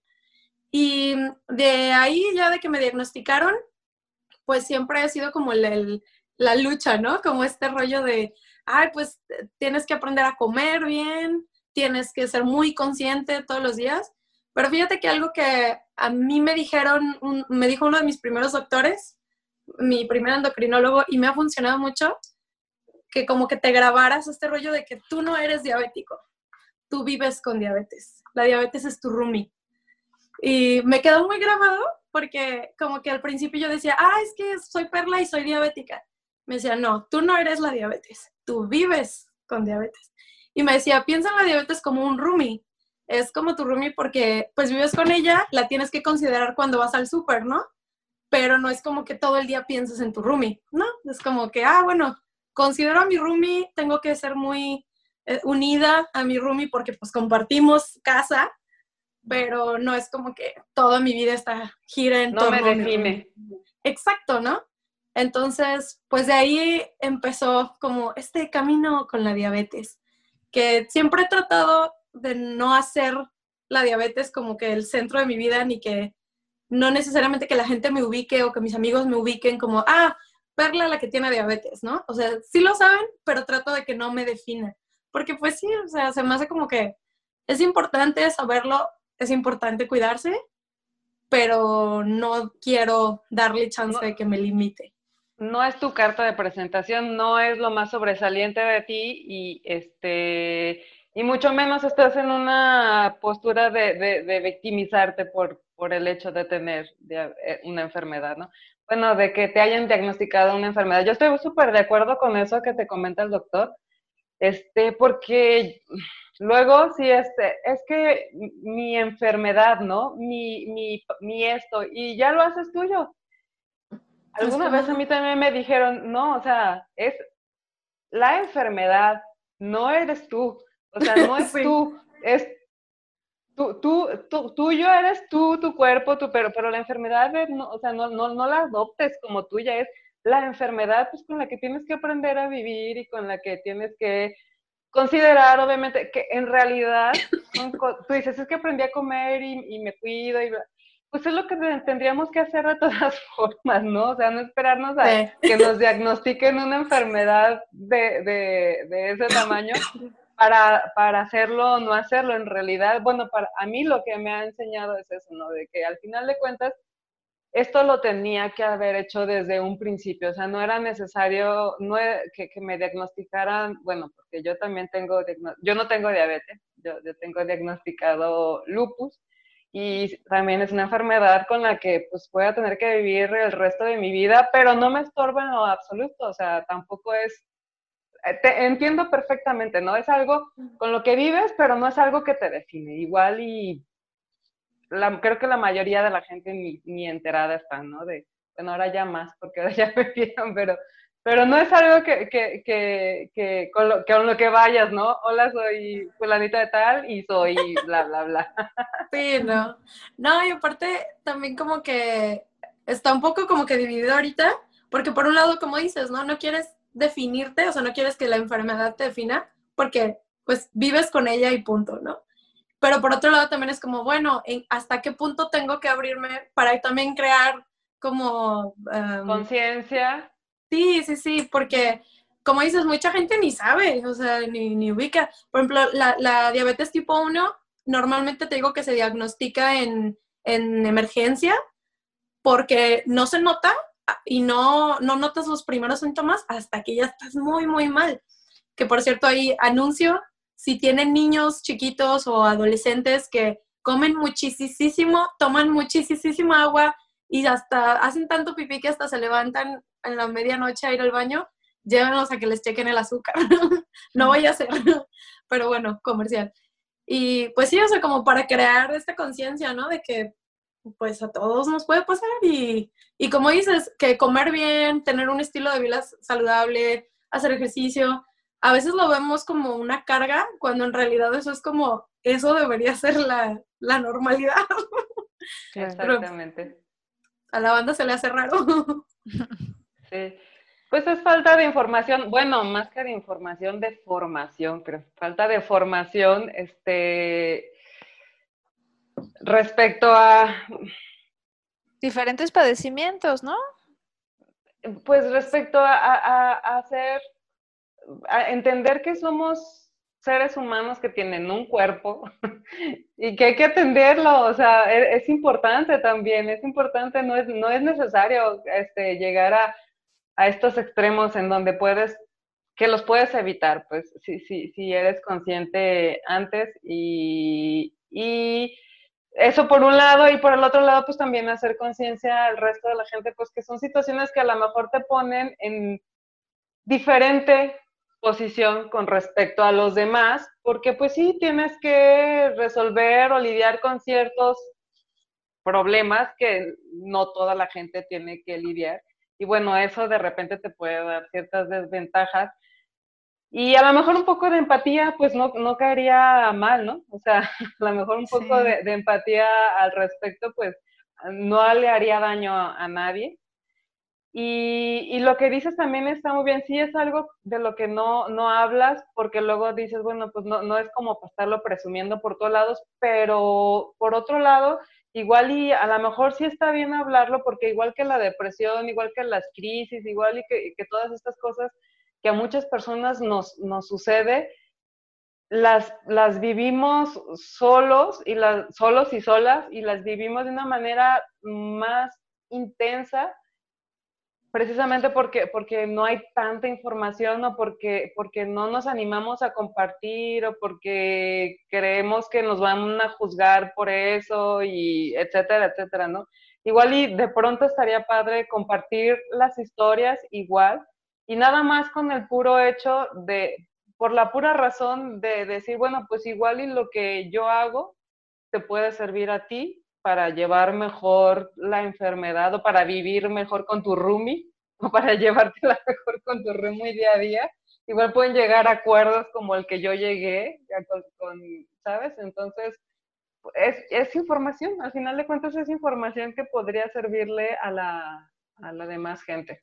Y de ahí, ya de que me diagnosticaron, pues siempre ha sido como la lucha, ¿no? Como este rollo de, ay, pues tienes que aprender a comer bien, tienes que ser muy consciente todos los días. Pero fíjate que algo que a mí me dijeron, me dijo uno de mis primeros doctores, mi primer endocrinólogo, y me ha funcionado mucho, que como que te grabaras este rollo de que tú no eres diabético, tú vives con diabetes. La diabetes es tu roomie. Y me quedó muy grabado porque como que al principio yo decía, ah, es que soy perla y soy diabética. Me decía, no, tú no eres la diabetes, tú vives con diabetes. Y me decía, piensa en la diabetes como un roomie. Es como tu roomie porque pues vives con ella, la tienes que considerar cuando vas al súper, ¿no? Pero no es como que todo el día pienses en tu roomie, ¿no? Es como que, ah, bueno, considero a mi roomie, tengo que ser muy eh, unida a mi roomie porque pues compartimos casa, pero no es como que toda mi vida está gira en no me define. Exacto, ¿no? Entonces, pues de ahí empezó como este camino con la diabetes, que siempre he tratado de no hacer la diabetes como que el centro de mi vida, ni que no necesariamente que la gente me ubique o que mis amigos me ubiquen como, ah, verla la que tiene diabetes, ¿no? O sea, sí lo saben, pero trato de que no me defina. Porque pues sí, o sea, se me hace como que es importante saberlo, es importante cuidarse, pero no quiero darle chance de que me limite. No es tu carta de presentación, no es lo más sobresaliente de ti y este y mucho menos estás en una postura de, de, victimizarte por, por el hecho de tener eh, una enfermedad, ¿no? bueno, de que te hayan diagnosticado una enfermedad. Yo estoy súper de acuerdo con eso que te comenta el doctor, este, porque luego sí, este, es que mi enfermedad, ¿no? Mi, mi, mi esto, y ya lo haces tuyo. Alguna vez a mí también me dijeron, no, o sea, es la enfermedad, no eres tú, o sea, no es tú, es tú, tú, tú, tuyo eres tú, tu cuerpo, tu, pero, pero la enfermedad, no, o sea, no, no, no la adoptes como tuya, es la enfermedad pues, con la que tienes que aprender a vivir y con la que tienes que considerar, obviamente, que en realidad, tú dices, es que aprendí a comer y, y me cuido, y, pues es lo que tendríamos que hacer de todas formas, ¿no? O sea, no esperarnos a que nos diagnostiquen una enfermedad de, de, de ese tamaño para, para, hacerlo o no hacerlo. En realidad, bueno, para a mí lo que me ha enseñado es eso, ¿no? De que al final de cuentas, esto lo tenía que haber hecho desde un principio, o sea, no era necesario no, e, que, me diagnosticaran, bueno, porque yo también tengo, yo no tengo diabetes, yo, yo tengo diagnosticado lupus, y también es una enfermedad con la que pues voy a tener que vivir el resto de mi vida, pero no me estorba en lo absoluto, o sea, tampoco es, te entiendo perfectamente, ¿no? Es algo con lo que vives, pero no es algo que te define. Igual y la, creo que la mayoría de la gente ni, ni enterada está, ¿no? De, bueno, ahora ya más, porque ahora ya me vieron, pero pero no es algo que, que, que, que, con, lo, lo que vayas, ¿no? Hola, soy fulanita de tal y soy bla, bla, bla. Sí, no. No, y aparte también como que está un poco como que dividido ahorita, porque por un lado, como dices, ¿no? No quieres definirte, o sea, no quieres que la enfermedad te defina, porque pues vives con ella y punto, ¿no? Pero por otro lado también es como, bueno, ¿hasta qué punto tengo que abrirme para también crear como... Um, Conciencia Sí, sí, sí, porque como dices, mucha gente ni sabe, o sea, ni, ni ubica. Por ejemplo, la, la, diabetes tipo 1, normalmente te digo que se diagnostica en, en emergencia porque no se nota y no, no notas los primeros síntomas hasta que ya estás muy, muy mal. Que por cierto, ahí anuncio, si tienen niños chiquitos o adolescentes que comen muchísimo, toman muchísimo agua y hasta hacen tanto pipí que hasta se levantan en la medianoche a ir al baño, llévenlos a que les chequen el azúcar. no voy a hacer, pero bueno, comercial. Y pues sí, o sea, como para crear esta conciencia, ¿no? De que pues a todos nos puede pasar y, y como dices, que comer bien, tener un estilo de vida saludable, hacer ejercicio, a veces lo vemos como una carga, cuando en realidad eso es como, eso debería ser la, la normalidad. Exactamente. a la banda se le hace raro. Sí. Pues es falta de información, bueno, más que de información, de formación, creo. Falta de formación, este, respecto a... Diferentes padecimientos, ¿no? Pues respecto a, hacer, a entender que somos seres humanos que tienen un cuerpo y que hay que atenderlo, o sea, es, es importante también, es importante, no es, no es necesario este, llegar a a estos extremos en donde puedes, que los puedes evitar, pues si, si, si eres consciente antes y, y eso por un lado y por el otro lado pues también hacer conciencia al resto de la gente pues que son situaciones que a lo mejor te ponen en diferente posición con respecto a los demás, porque pues sí tienes que resolver o lidiar con ciertos problemas que no toda la gente tiene que lidiar y bueno, eso de repente te puede dar ciertas desventajas. Y a lo mejor un poco de empatía, pues no, no caería mal, ¿no? O sea, a lo mejor un poco de, empatía al respecto, pues no le haría daño a, nadie. Y, y, lo que dices también está muy bien, sí es algo de lo que no, no hablas, porque luego dices, bueno, pues no, no es como estarlo presumiendo por todos lados, pero por otro lado, igual y a lo mejor sí está bien hablarlo porque igual que la depresión, igual que las crisis, igual y que, que todas estas cosas que a muchas personas nos, sucede, las, las vivimos solos y las, solos y solas y las vivimos de una manera más intensa precisamente porque, porque no hay tanta información o porque, porque no nos animamos a compartir o porque creemos que nos van a juzgar por eso y etcétera, etcétera, ¿no? Igual y de pronto estaría padre compartir las historias igual y nada más con el puro hecho de, por la pura razón de decir, bueno, pues igual y lo que yo hago te puede servir a ti para llevar mejor la enfermedad o para vivir mejor con tu roomie o para llevártela mejor con tu roomie día a día. Igual pueden llegar a acuerdos como el que yo llegué, con, ¿sabes? Entonces, es, es, información, al final de cuentas es información que podría servirle a la, a la demás gente.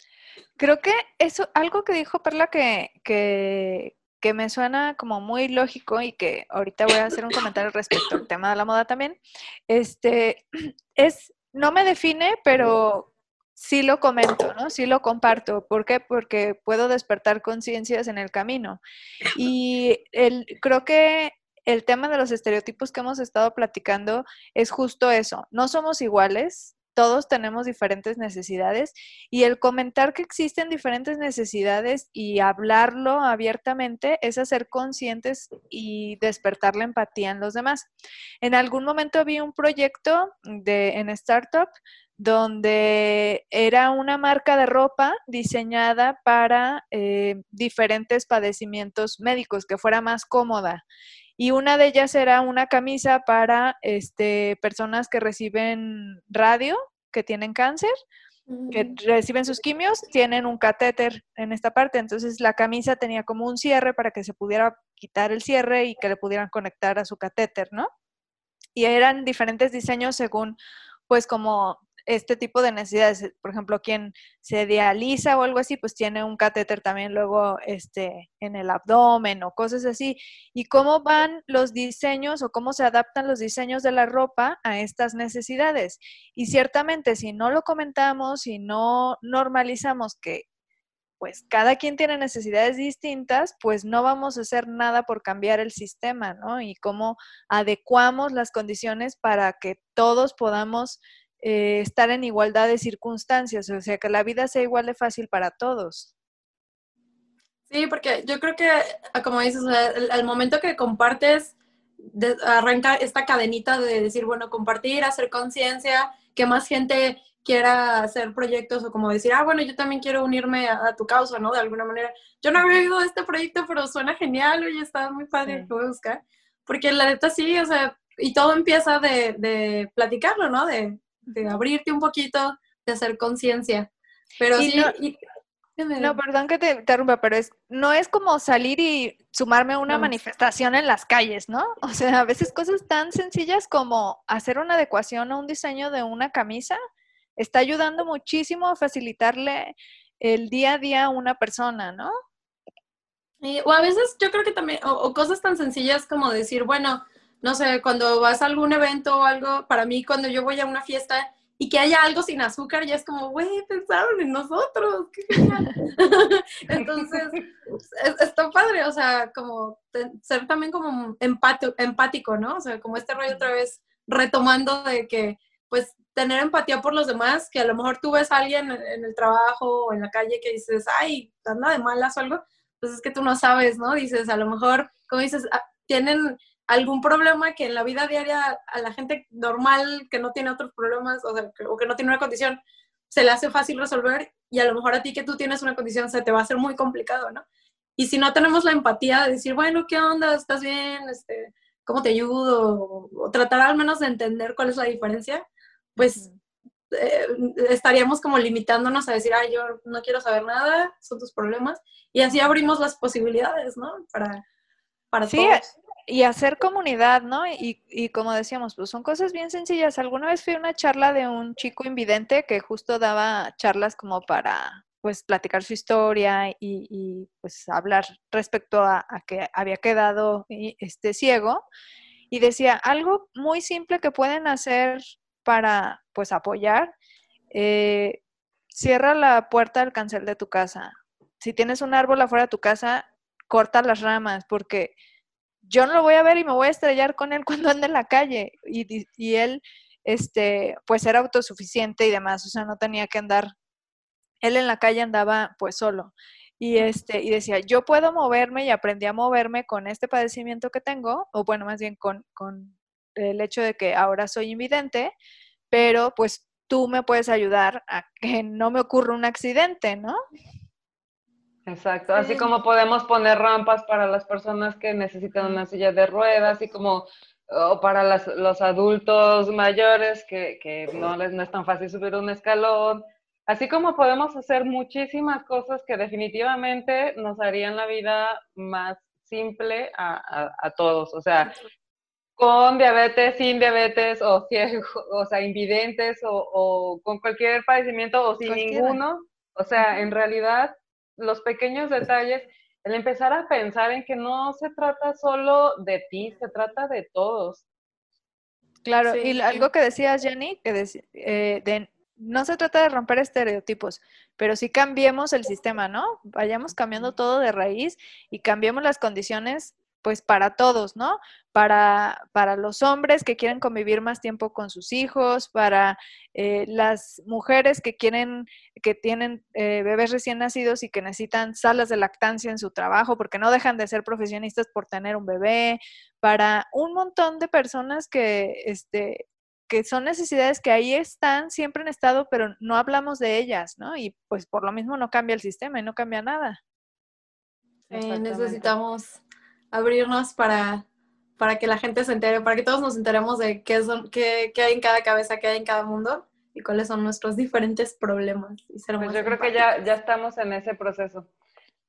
Creo que eso, algo que dijo Perla que, que, me suena como muy lógico y que ahorita voy a hacer un comentario respecto al tema de la moda también, este, es no me define, pero sí lo comento, ¿no? Sí lo comparto. ¿Por qué? Porque puedo despertar conciencias en el camino. Y el, creo que el tema de los estereotipos que hemos estado platicando es justo eso. No somos iguales, todos tenemos diferentes necesidades y el comentar que existen diferentes necesidades y hablarlo abiertamente es hacer conscientes y despertar la empatía en los demás. En algún momento vi un proyecto de, en Startup donde era una marca de ropa diseñada para eh, diferentes padecimientos médicos, que fuera más cómoda. Y una de ellas era una camisa para este, personas que reciben radio, que tienen cáncer, que reciben sus quimios, tienen un catéter en esta parte, entonces la camisa tenía como un cierre para que se pudiera quitar el cierre y que le pudieran conectar a su catéter, ¿no? Y eran diferentes diseños según, pues como este tipo de necesidades. Eh, por ejemplo, quien se dializa o algo así, pues tiene un catéter también luego este, en el abdomen o cosas así. Y cómo van los diseños o cómo se adaptan los diseños de la ropa a estas necesidades. Y ciertamente, si no lo comentamos, si no normalizamos que pues cada quien tiene necesidades distintas, pues no vamos a hacer nada por cambiar el sistema, ¿no? Y cómo adecuamos las condiciones para que todos podamos eh, estar en igualdad de circunstancias, o sea, que la vida sea igual de fácil para todos. Sí, porque yo creo que, ah, como dices, al momento que compartes, arranca esta cadenita de decir, bueno, compartir, hacer conciencia, que más gente quiera hacer proyectos o como decir, ah, bueno, yo también quiero unirme a, tu causa, ¿no? De alguna manera. Yo no había oído este proyecto, pero suena genial, oye, está muy padre, lo voy a buscar. Porque la neta sí, o sea, y todo empieza de, de platicarlo, ¿no? De, de abrirte un poquito, de hacer conciencia. Pero sí, no, perdón que te interrumpa, pero es, no es como salir y sumarme a una manifestación en las calles, ¿no? O sea, a veces cosas tan sencillas como hacer una adecuación a un diseño de una camisa está ayudando muchísimo a facilitarle el día a día a una persona, ¿no? o a veces yo creo que también, o, cosas tan sencillas como decir, bueno, no sé, cuando vas a algún evento o algo, para mí cuando yo voy a una fiesta y que haya algo sin azúcar, ya es como, güey, pensaron en nosotros, qué. Entonces, está padre, o sea, como ser también como empático, ¿no? O sea, como este rollo otra vez retomando de que, pues, tener empatía por los demás, que a lo mejor tú ves a alguien en el trabajo o en la calle que dices, ay, anda de malas o algo, pues es que tú no sabes, ¿no? Dices, a lo mejor, como dices, ah, tienen algún problema que en la vida diaria a la gente normal que no tiene otros problemas o, sea, que, o que no tiene una condición se le hace fácil resolver y a lo mejor a ti que tú tienes una condición se te va a hacer muy complicado, ¿no? Y si no tenemos la empatía de decir, bueno, ¿qué onda? ¿Estás bien? Este, ¿Cómo te ayudo? O, tratar al menos de entender cuál es la diferencia, pues eh, estaríamos como limitándonos a decir, ay, yo no quiero saber nada, son tus problemas. Y así abrimos las posibilidades, ¿no? Para, para sí, todos y hacer comunidad, ¿no? Y, y, como decíamos, pues son cosas bien sencillas. Alguna vez fui a una charla de un chico invidente que justo daba charlas como para, pues, platicar su historia y, y pues, hablar respecto a, que había quedado este, ciego. Y decía, algo muy simple que pueden hacer para, pues, apoyar, eh, cierra la puerta del cancel de tu casa. Si tienes un árbol afuera de tu casa, corta las ramas, porque yo no lo voy a ver y me voy a estrellar con él cuando ande en la calle. Y, él, este, pues era autosuficiente y demás, o sea, no tenía que andar, él en la calle andaba pues solo. Y, este, y decía, yo puedo moverme y aprendí a moverme con este padecimiento que tengo, o bueno, más bien con, con el hecho de que ahora soy invidente, pero pues tú me puedes ayudar a que no me ocurra un accidente, ¿no? Exacto, así como podemos poner rampas para las personas que necesitan una silla de ruedas, así como o para los adultos mayores que, que no les no es tan fácil subir un escalón, así como podemos hacer muchísimas cosas que definitivamente nos harían la vida más simple a, a, todos, o sea, con diabetes, sin diabetes, o, o sea, invidentes, o, o con cualquier padecimiento, o sin ninguno, o sea, en realidad los pequeños detalles, el empezar a pensar en que no se trata solo de ti, se trata de todos. Claro, y algo que decías, Jenny, que eh, de, no se trata de romper estereotipos, pero sí cambiemos el sistema, ¿no? Vayamos cambiando todo de raíz y cambiemos las condiciones pues para todos, ¿no? Para, para los hombres que quieren convivir más tiempo con sus hijos, para eh, las mujeres que quieren, que tienen eh, bebés recién nacidos y que necesitan salas de lactancia en su trabajo porque no dejan de ser profesionistas por tener un bebé, para un montón de personas que, este, que son necesidades que ahí están, siempre han estado, pero no hablamos de ellas, ¿no? Y pues por lo mismo no cambia el sistema y no cambia nada. necesitamos abrirnos para, para que la gente se entere, para que todos nos enteremos de qué, son, qué, qué hay en cada cabeza, qué hay en cada mundo y cuáles son nuestros diferentes problemas. Y pues yo creo que ya, ya estamos en ese proceso,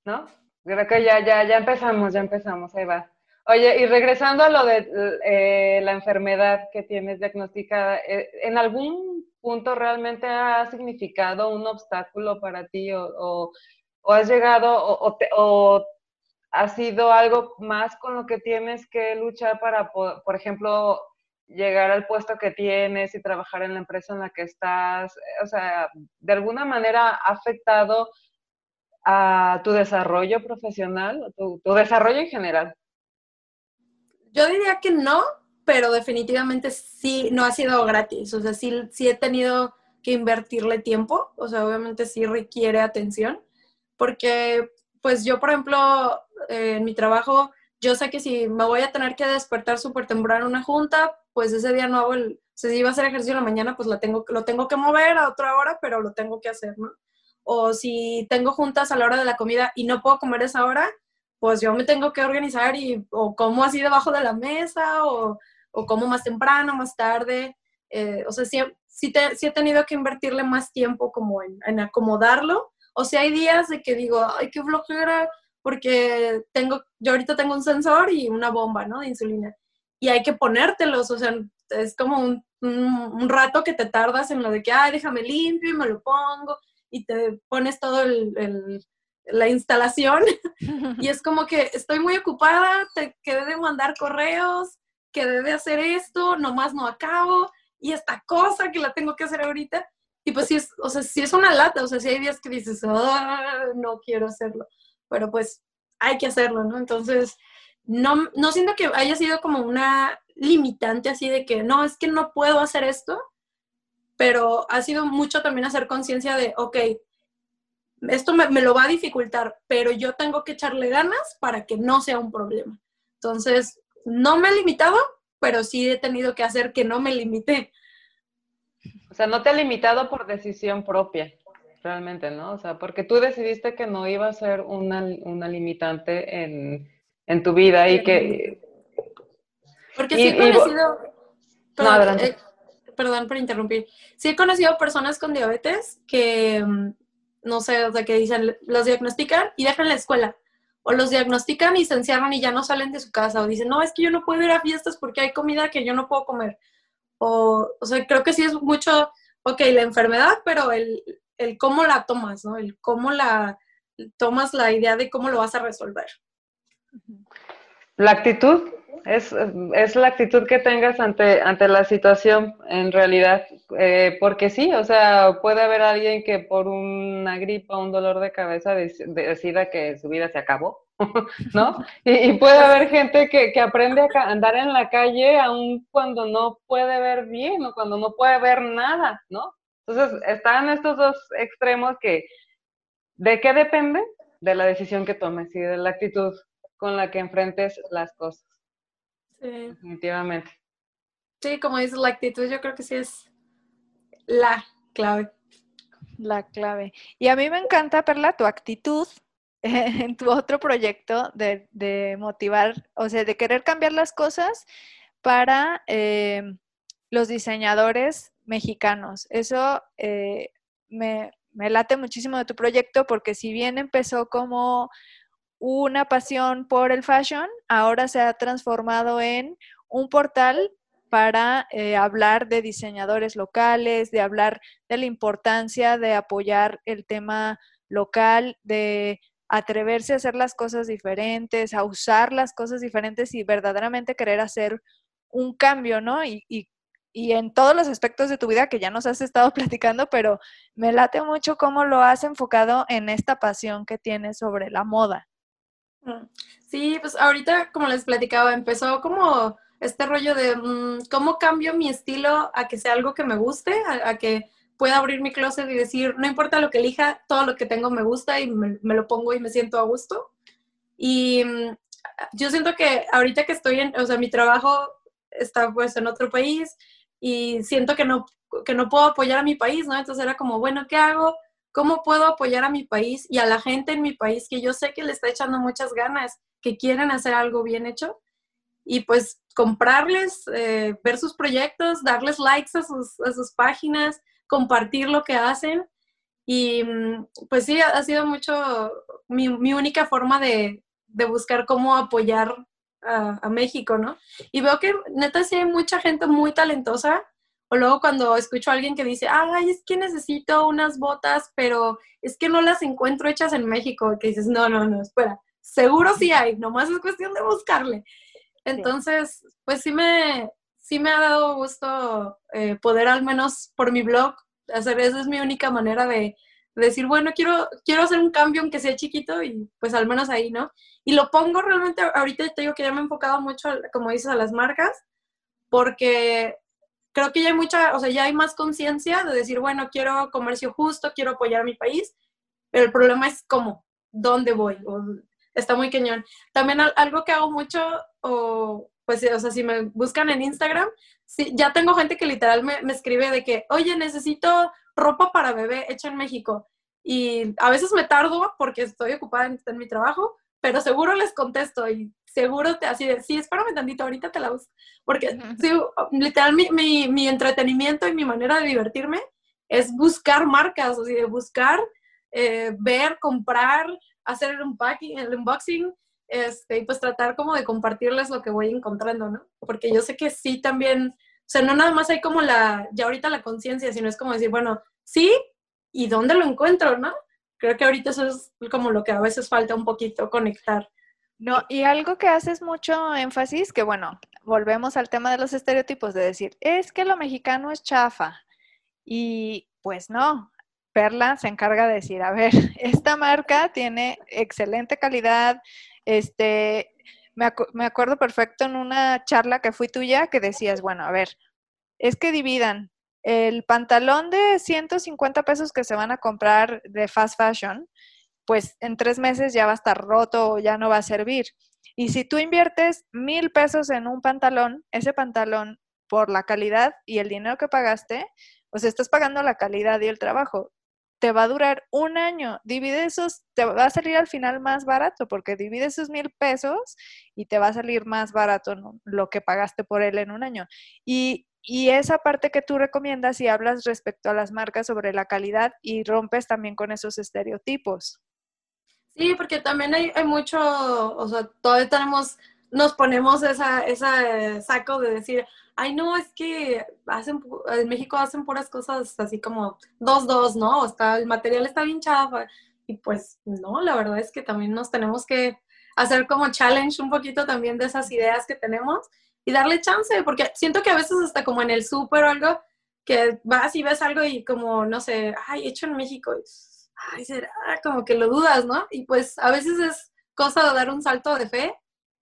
¿no? Creo que ya, ya, ya empezamos, ya empezamos, ahí va. Oye, y regresando a lo de eh, la enfermedad que tienes diagnosticada, eh, ¿en algún punto realmente ha significado un obstáculo para ti o, o, o has llegado o, o, ha sido algo más con lo que tienes que luchar para, por ejemplo, llegar al puesto que tienes y trabajar en la empresa en la que estás? O sea, ¿de alguna manera ha afectado a tu desarrollo profesional, tu, tu desarrollo en general? Yo diría que no, pero definitivamente sí, no ha sido gratis. O sea, sí, sí he tenido que invertirle tiempo. O sea, obviamente sí requiere atención. Porque, pues yo, por ejemplo, en mi trabajo, yo sé que si me voy a tener que despertar súper temprano una junta, pues ese día no hago el, si iba a hacer ejercicio en la mañana, pues lo tengo, lo tengo que mover a otra hora, pero lo tengo que hacer, ¿no? O si tengo juntas a la hora de la comida y no puedo comer esa hora, pues yo me tengo que organizar y o como así debajo de la mesa o, o como más temprano, más tarde. Eh, o sea, sí, sí, he tenido que invertirle más tiempo como en, en acomodarlo. O sea, hay días de que digo, ay, qué flojera, porque tengo, yo ahorita tengo un sensor y una bomba, ¿no? De insulina. Y hay que ponértelos, o sea, es como un, un, rato que te tardas en lo de que, ay, déjame limpio y me lo pongo, y te pones todo el, la instalación, y es como que estoy muy ocupada, te quedé de mandar correos, quedé de hacer esto, nomás no acabo, y esta cosa que la tengo que hacer ahorita, y pues sí es, o sea, sí es una lata, o sea, si hay días que dices, ah, no quiero hacerlo pero pues hay que hacerlo, ¿no? Entonces, no, no siento que haya sido como una limitante así de que, no, es que no puedo hacer esto, pero ha sido mucho también hacer conciencia de, ok, esto me, me, lo va a dificultar, pero yo tengo que echarle ganas para que no sea un problema. Entonces, no me he limitado, pero sí he tenido que hacer que no me limite. O sea, no te ha limitado por decisión propia realmente, ¿no? O sea, porque tú decidiste que no iba a ser una, una limitante en, en, tu vida y que... Porque sí he conocido... perdón, eh, perdón por interrumpir. Sí he conocido personas con diabetes que, mm, no sé, o sea, que dicen, los diagnostican y dejan la escuela. O los diagnostican y se encierran y ya no salen de su casa. O dicen, no, es que yo no puedo ir a fiestas porque hay comida que yo no puedo comer. O, o sea, creo que sí es mucho, ok, la enfermedad, pero el, el cómo la tomas, ¿no? El cómo la tomas la idea de cómo lo vas a resolver. La actitud es, es la actitud que tengas ante, ante la situación en realidad, eh, porque sí, o sea, puede haber alguien que por una gripa, un dolor de cabeza decida que su vida se acabó, ¿no? Y, puede haber gente que, que, aprende a andar en la calle aun cuando no puede ver bien o cuando no puede ver nada, ¿no? Entonces, están estos dos extremos que, ¿de qué depende? De la decisión que tomes y de la actitud con la que enfrentes las cosas. Sí. Definitivamente. Sí, como dices, la actitud yo creo que sí es la clave. La clave. Y a mí me encanta, Perla, tu actitud en tu otro proyecto de, de motivar, o sea, de querer cambiar las cosas para eh, los diseñadores mexicanos. Eso eh, me, me late muchísimo de tu proyecto porque si bien empezó como una pasión por el fashion, ahora se ha transformado en un portal para eh, hablar de diseñadores locales, de hablar de la importancia de apoyar el tema local, de atreverse a hacer las cosas diferentes, a usar las cosas diferentes y verdaderamente querer hacer un cambio, ¿no? Y, y y en todos los aspectos de tu vida que ya nos has estado platicando, pero me late mucho cómo lo has enfocado en esta pasión que tienes sobre la moda. Mm. Sí, pues ahorita, como les platicaba, empezó como este rollo de mm, cómo cambio mi estilo a que sea algo que me guste, a, que pueda abrir mi closet y decir, no importa lo que elija, todo lo que tengo me gusta y me, lo pongo y me siento a gusto. Y mm, yo siento que ahorita que estoy en, o sea, mi trabajo está pues en otro país y siento que no, que no puedo apoyar a mi país, ¿no? Entonces era como, bueno, ¿qué hago? ¿Cómo puedo apoyar a mi país y a la gente en mi país que yo sé que le está echando muchas ganas, que quieren hacer algo bien hecho? Y pues comprarles, eh, ver sus proyectos, darles likes a sus, a sus páginas, compartir lo que hacen. Y mm, pues sí, ha sido mucho mi, mi única forma de, de, buscar cómo apoyar a, a, México, ¿no? Y veo que neta sí hay mucha gente muy talentosa. O luego cuando escucho a alguien que dice, ay, es que necesito unas botas, pero es que no las encuentro hechas en México, que dices, no, no, no, espera, seguro sí hay, nomás es cuestión de buscarle. Entonces, pues sí me, sí me ha dado gusto eh, poder al menos por mi blog hacer, esa es mi única manera de, decir, bueno, quiero, quiero hacer un cambio aunque sea chiquito y pues al menos ahí, ¿no? Y lo pongo realmente, ahorita te digo que ya me he enfocado mucho, como dices, a las marcas, porque creo que ya hay mucha, o sea, ya hay más conciencia de decir, bueno, quiero comercio justo, quiero apoyar a mi país, pero el problema es cómo, dónde voy, está muy cañón. También algo que hago mucho, o pues, o sea, si me buscan en Instagram, sí, ya tengo gente que literal me, me escribe de que, oye, necesito ropa para bebé hecha en México. Y a veces me tardo porque estoy ocupada en, mi trabajo, pero seguro les contesto y seguro te así de, sí, espérame tantito, ahorita te la uso. Porque sí, literal mi, mi, mi, entretenimiento y mi manera de divertirme es buscar marcas, o sea, buscar, eh, ver, comprar, hacer el unpacking, el unboxing, este, y pues tratar como de compartirles lo que voy encontrando, ¿no? Porque yo sé que sí también, o sea, no nada más hay como la, ya ahorita la conciencia, sino es como decir, bueno, sí, ¿y dónde lo encuentro, no? Creo que ahorita eso es como lo que a veces falta un poquito conectar. No, y algo que haces mucho énfasis, que bueno, volvemos al tema de los estereotipos, de decir, es que lo mexicano es chafa. Y pues no, Perla se encarga de decir, a ver, esta marca tiene excelente calidad, este, me, me, acuerdo perfecto en una charla que fui tuya que decías, bueno, a ver, es que dividan el pantalón de 150 pesos que se van a comprar de fast fashion, pues en tres meses ya va a estar roto o ya no va a servir. Y si tú inviertes mil pesos en un pantalón, ese pantalón por la calidad y el dinero que pagaste, pues estás pagando la calidad y el trabajo te va a durar un año. Divide esos, te va a salir al final más barato porque divide esos mil pesos y te va a salir más barato lo que pagaste por él en un año. Y, y, esa parte que tú recomiendas y hablas respecto a las marcas sobre la calidad y rompes también con esos estereotipos. Sí, porque también hay, hay mucho, o sea, todavía tenemos, nos ponemos esa, esa saco de decir, ay, no, es que hacen, en México hacen puras cosas así como dos, dos, ¿no? O está, el material está bien chafa. Y pues no, la verdad es que también nos tenemos que hacer como challenge un poquito también de esas ideas que tenemos y darle chance, porque siento que a veces hasta como en el súper o algo, que vas y ves algo y como, no sé, ay, hecho en México, ay, será, como que lo dudas, ¿no? Y pues a veces es cosa de dar un salto de fe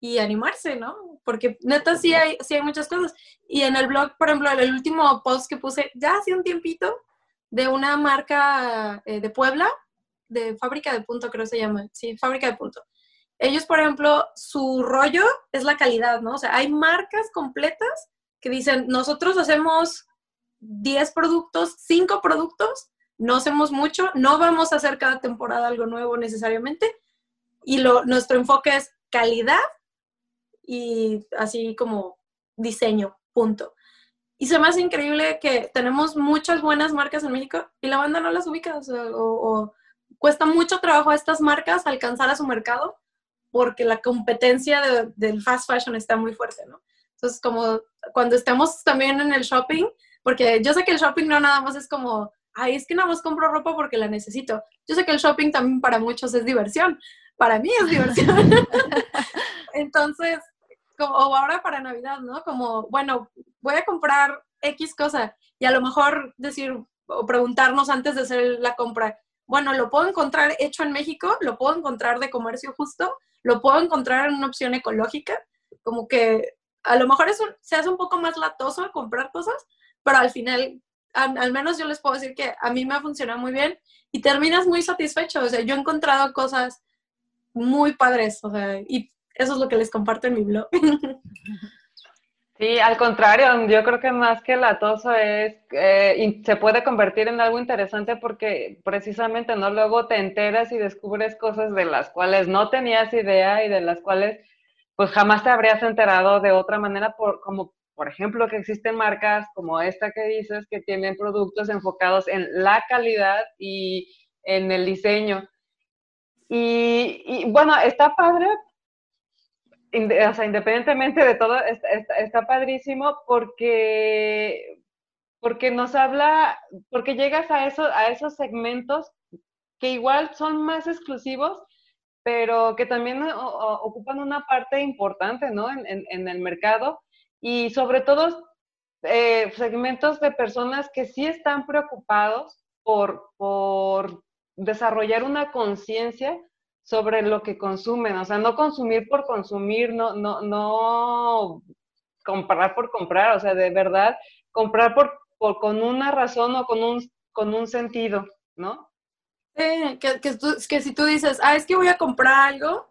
y animarse, ¿no? Porque neta sí hay, hay muchas cosas. Y en el blog, por ejemplo, el último post que puse ya hace un tiempito de una marca eh, de Puebla, de Fábrica de Punto creo se llama, sí, Fábrica de Punto. Ellos, por ejemplo, su rollo es la calidad, ¿no? O sea, hay marcas completas que dicen, nosotros hacemos 10 productos, 5 productos, no hacemos mucho, no vamos a hacer cada temporada algo nuevo necesariamente, y lo, nuestro enfoque es calidad y así como diseño, punto. Y se me hace increíble que tenemos muchas buenas marcas en México y la banda no las ubica, o, cuesta mucho trabajo a estas marcas alcanzar a su mercado porque la competencia del fast fashion está muy fuerte, ¿no? Entonces, como cuando estemos también en el shopping, porque yo sé que el shopping no nada más es como, ay, es que nada más compro ropa porque la necesito. Yo sé que el shopping también para muchos es diversión, para mí es diversión. Entonces, como ahora para Navidad, ¿no? Como, bueno, voy a comprar X cosa. Y a lo mejor decir o preguntarnos antes de hacer la compra, bueno, lo puedo encontrar hecho en México, lo puedo encontrar de comercio justo, lo puedo encontrar en una opción ecológica, como que a lo mejor eso se hace un poco más latoso comprar cosas, pero al final, al, menos yo les puedo decir que a mí me ha funcionado muy bien y terminas muy satisfecho. O sea, yo he encontrado cosas muy padres, o sea, y eso es lo que les comparto en mi blog. Sí, al contrario, yo creo que más que latoso es, eh, se puede convertir en algo interesante porque precisamente, ¿no? Luego te enteras y descubres cosas de las cuales no tenías idea y de las cuales pues jamás te habrías enterado de otra manera, por, como por ejemplo que existen marcas como esta que dices que tienen productos enfocados en la calidad y en el diseño. Y, y bueno, está padre o sea, independientemente de todo, está, padrísimo porque, porque nos habla, porque llegas a, a esos segmentos que igual son más exclusivos, pero que también ocupan una parte importante ¿no? en, el mercado y sobre todo eh, segmentos de personas que sí están preocupados por, por desarrollar una conciencia sobre lo que consumen, o sea, no consumir por consumir, no, no, no comprar por comprar, o sea, de verdad, comprar por, por con una razón o con un, con un sentido, ¿no? Sí, que, si tú dices, ah, es que voy a comprar algo,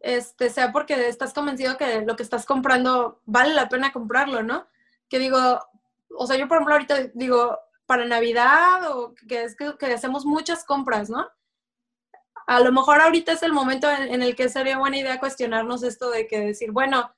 este, sea porque estás convencido que lo que estás comprando vale la pena comprarlo, ¿no? Que digo, o sea, yo por ejemplo ahorita digo, para Navidad o que es que hacemos muchas compras, ¿no? A lo mejor ahorita es el momento en, el que sería buena idea cuestionarnos esto de que decir, bueno,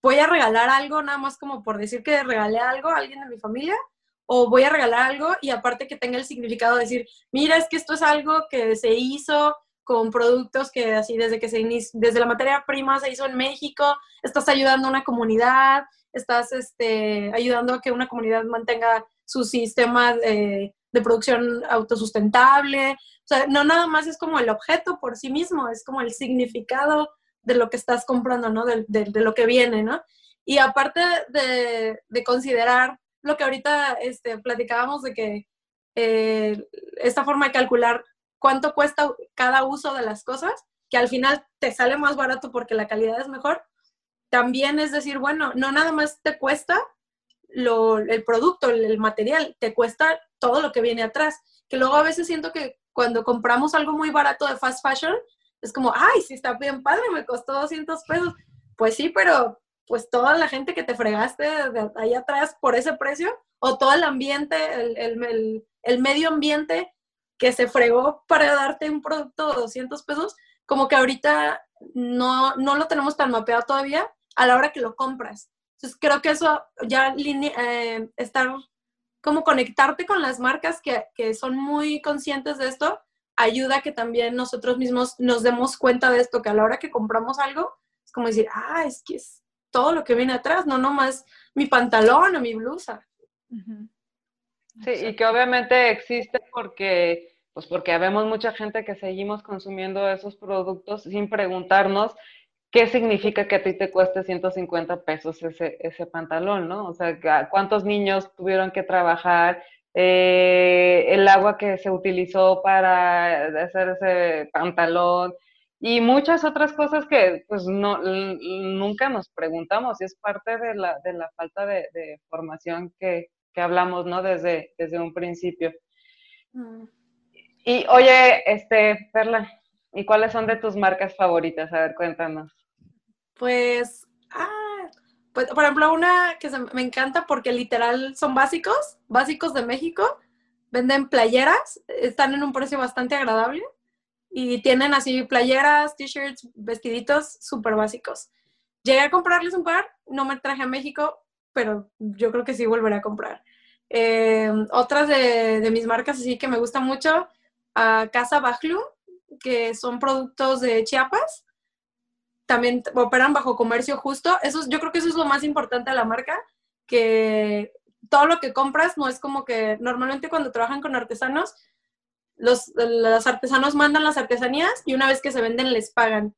voy a regalar algo nada más como por decir que regalé algo a alguien de mi familia o voy a regalar algo y aparte que tenga el significado de decir, mira, es que esto es algo que se hizo con productos que así desde que se desde la materia prima se hizo en México, estás ayudando a una comunidad, estás este, ayudando a que una comunidad mantenga su sistema de, de producción autosustentable, o sea, no nada más es como el objeto por sí mismo, es como el significado de lo que estás comprando, ¿no? De, lo que viene, ¿no? Y aparte de, considerar lo que ahorita este, platicábamos de que eh, esta forma de calcular cuánto cuesta cada uso de las cosas, que al final te sale más barato porque la calidad es mejor, también es decir, bueno, no nada más te cuesta lo, el producto, el material, te cuesta todo lo que viene atrás, que luego a veces siento que cuando compramos algo muy barato de fast fashion, es como, ay, sí está bien padre, me costó 200 pesos. Pues sí, pero pues toda la gente que te fregaste de ahí atrás por ese precio, o todo el ambiente, el, el, medio ambiente que se fregó para darte un producto de 200 pesos, como que ahorita no, no lo tenemos tan mapeado todavía a la hora que lo compras. Entonces creo que eso ya eh, estar como conectarte con las marcas que, que, son muy conscientes de esto, ayuda a que también nosotros mismos nos demos cuenta de esto, que a la hora que compramos algo, es como decir, ah, es que es todo lo que viene atrás, no nomás mi pantalón o mi blusa. Sí, y que obviamente existe porque, pues porque vemos mucha gente que seguimos consumiendo esos productos sin preguntarnos ¿qué significa que a ti te cueste 150 pesos ese, ese pantalón, no? O sea, ¿cuántos niños tuvieron que trabajar? Eh, el agua que se utilizó para hacer ese pantalón y muchas otras cosas que pues no, nunca nos preguntamos y es parte de la, de la falta de, formación que, que, hablamos, ¿no? Desde, desde un principio. Mm. Y oye, este, Perla, ¿y cuáles son de tus marcas favoritas? A ver, cuéntanos. Pues, ah, pues, por ejemplo, una que me encanta porque literal son básicos, básicos de México. Venden playeras, están en un precio bastante agradable y tienen así playeras, t-shirts, vestiditos súper básicos. Llegué a comprarles un par, no me traje a México, pero yo creo que sí volveré a comprar. Eh, otras de, mis marcas así que me gustan mucho, a Casa Bajlu, que son productos de Chiapas también operan bajo comercio justo. Eso, yo creo que eso es lo más importante de la marca, que todo lo que compras no es como que normalmente cuando trabajan con artesanos, los, los artesanos mandan las artesanías y una vez que se venden les pagan.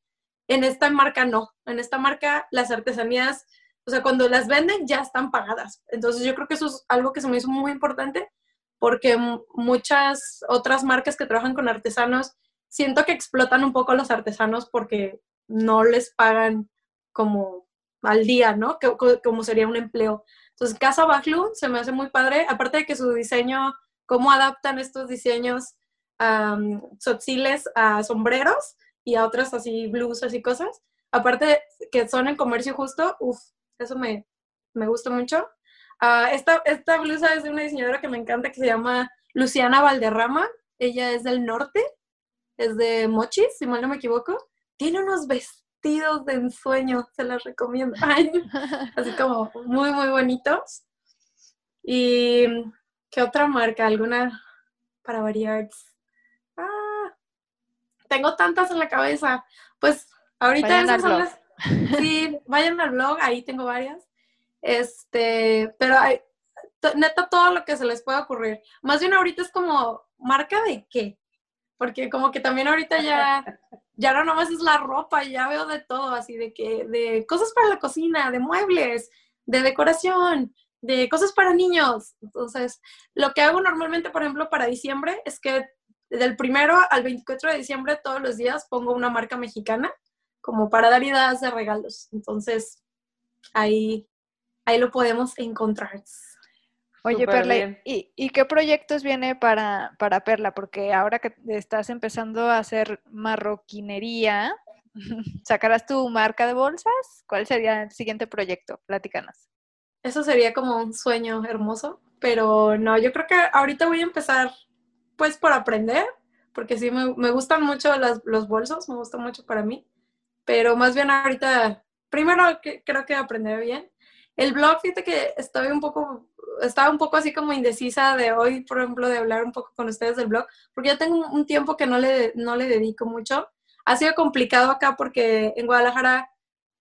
En esta marca no. En esta marca las artesanías o sea, cuando las venden ya están pagadas. Entonces yo creo que eso es algo que se me hizo muy importante porque muchas otras marcas que trabajan con artesanos, siento que explotan un poco a los artesanos porque no les pagan como al día, ¿no? Como sería un empleo. Entonces, Casa Bajlu se me hace muy padre, aparte de que su diseño, cómo adaptan estos diseños um, a sombreros y a otras así blusas y cosas. Aparte que son en comercio justo, uff, eso me, me gusta mucho. Ah, esta, esta blusa es de una diseñadora que me encanta que se llama Luciana Valderrama. Ella es del norte, es de Mochis, si mal no me equivoco. Tiene unos vestidos de ensueño, se las recomiendo. así como muy, muy bonitos. ¿Y qué otra marca? ¿Alguna para variar? Ah, tengo tantas en la cabeza. Pues ahorita esas son las... Sí, vayan al blog, ahí tengo varias. Este, pero hay, neta todo lo que se les pueda ocurrir. Más bien ahorita es como, ¿marca de qué? Porque como que también ahorita ya, ya no nomás es la ropa, ya veo de todo, así de que, de cosas para la cocina, de muebles, de decoración, de cosas para niños. Entonces, lo que hago normalmente, por ejemplo, para diciembre es que del primero al 24 de diciembre todos los días pongo una marca mexicana como para dar ideas de regalos. Entonces, ahí ahí lo podemos encontrar. Oye, Perla, ¿y, qué proyectos viene para, para Perla? Porque ahora que estás empezando a hacer marroquinería, ¿sacarás tu marca de bolsas? ¿Cuál sería el siguiente proyecto? Platícanos. Eso sería como un sueño hermoso, pero no, yo creo que ahorita voy a empezar pues por aprender, porque sí me, me gustan mucho los bolsos, me gustan mucho para mí, pero más bien ahorita, primero que, creo que aprender bien el blog, fíjate que estoy un poco, estaba un poco así como indecisa de hoy, por ejemplo, de hablar un poco con ustedes del blog, porque ya tengo un tiempo que no le, no le dedico mucho. Ha sido complicado acá porque en Guadalajara,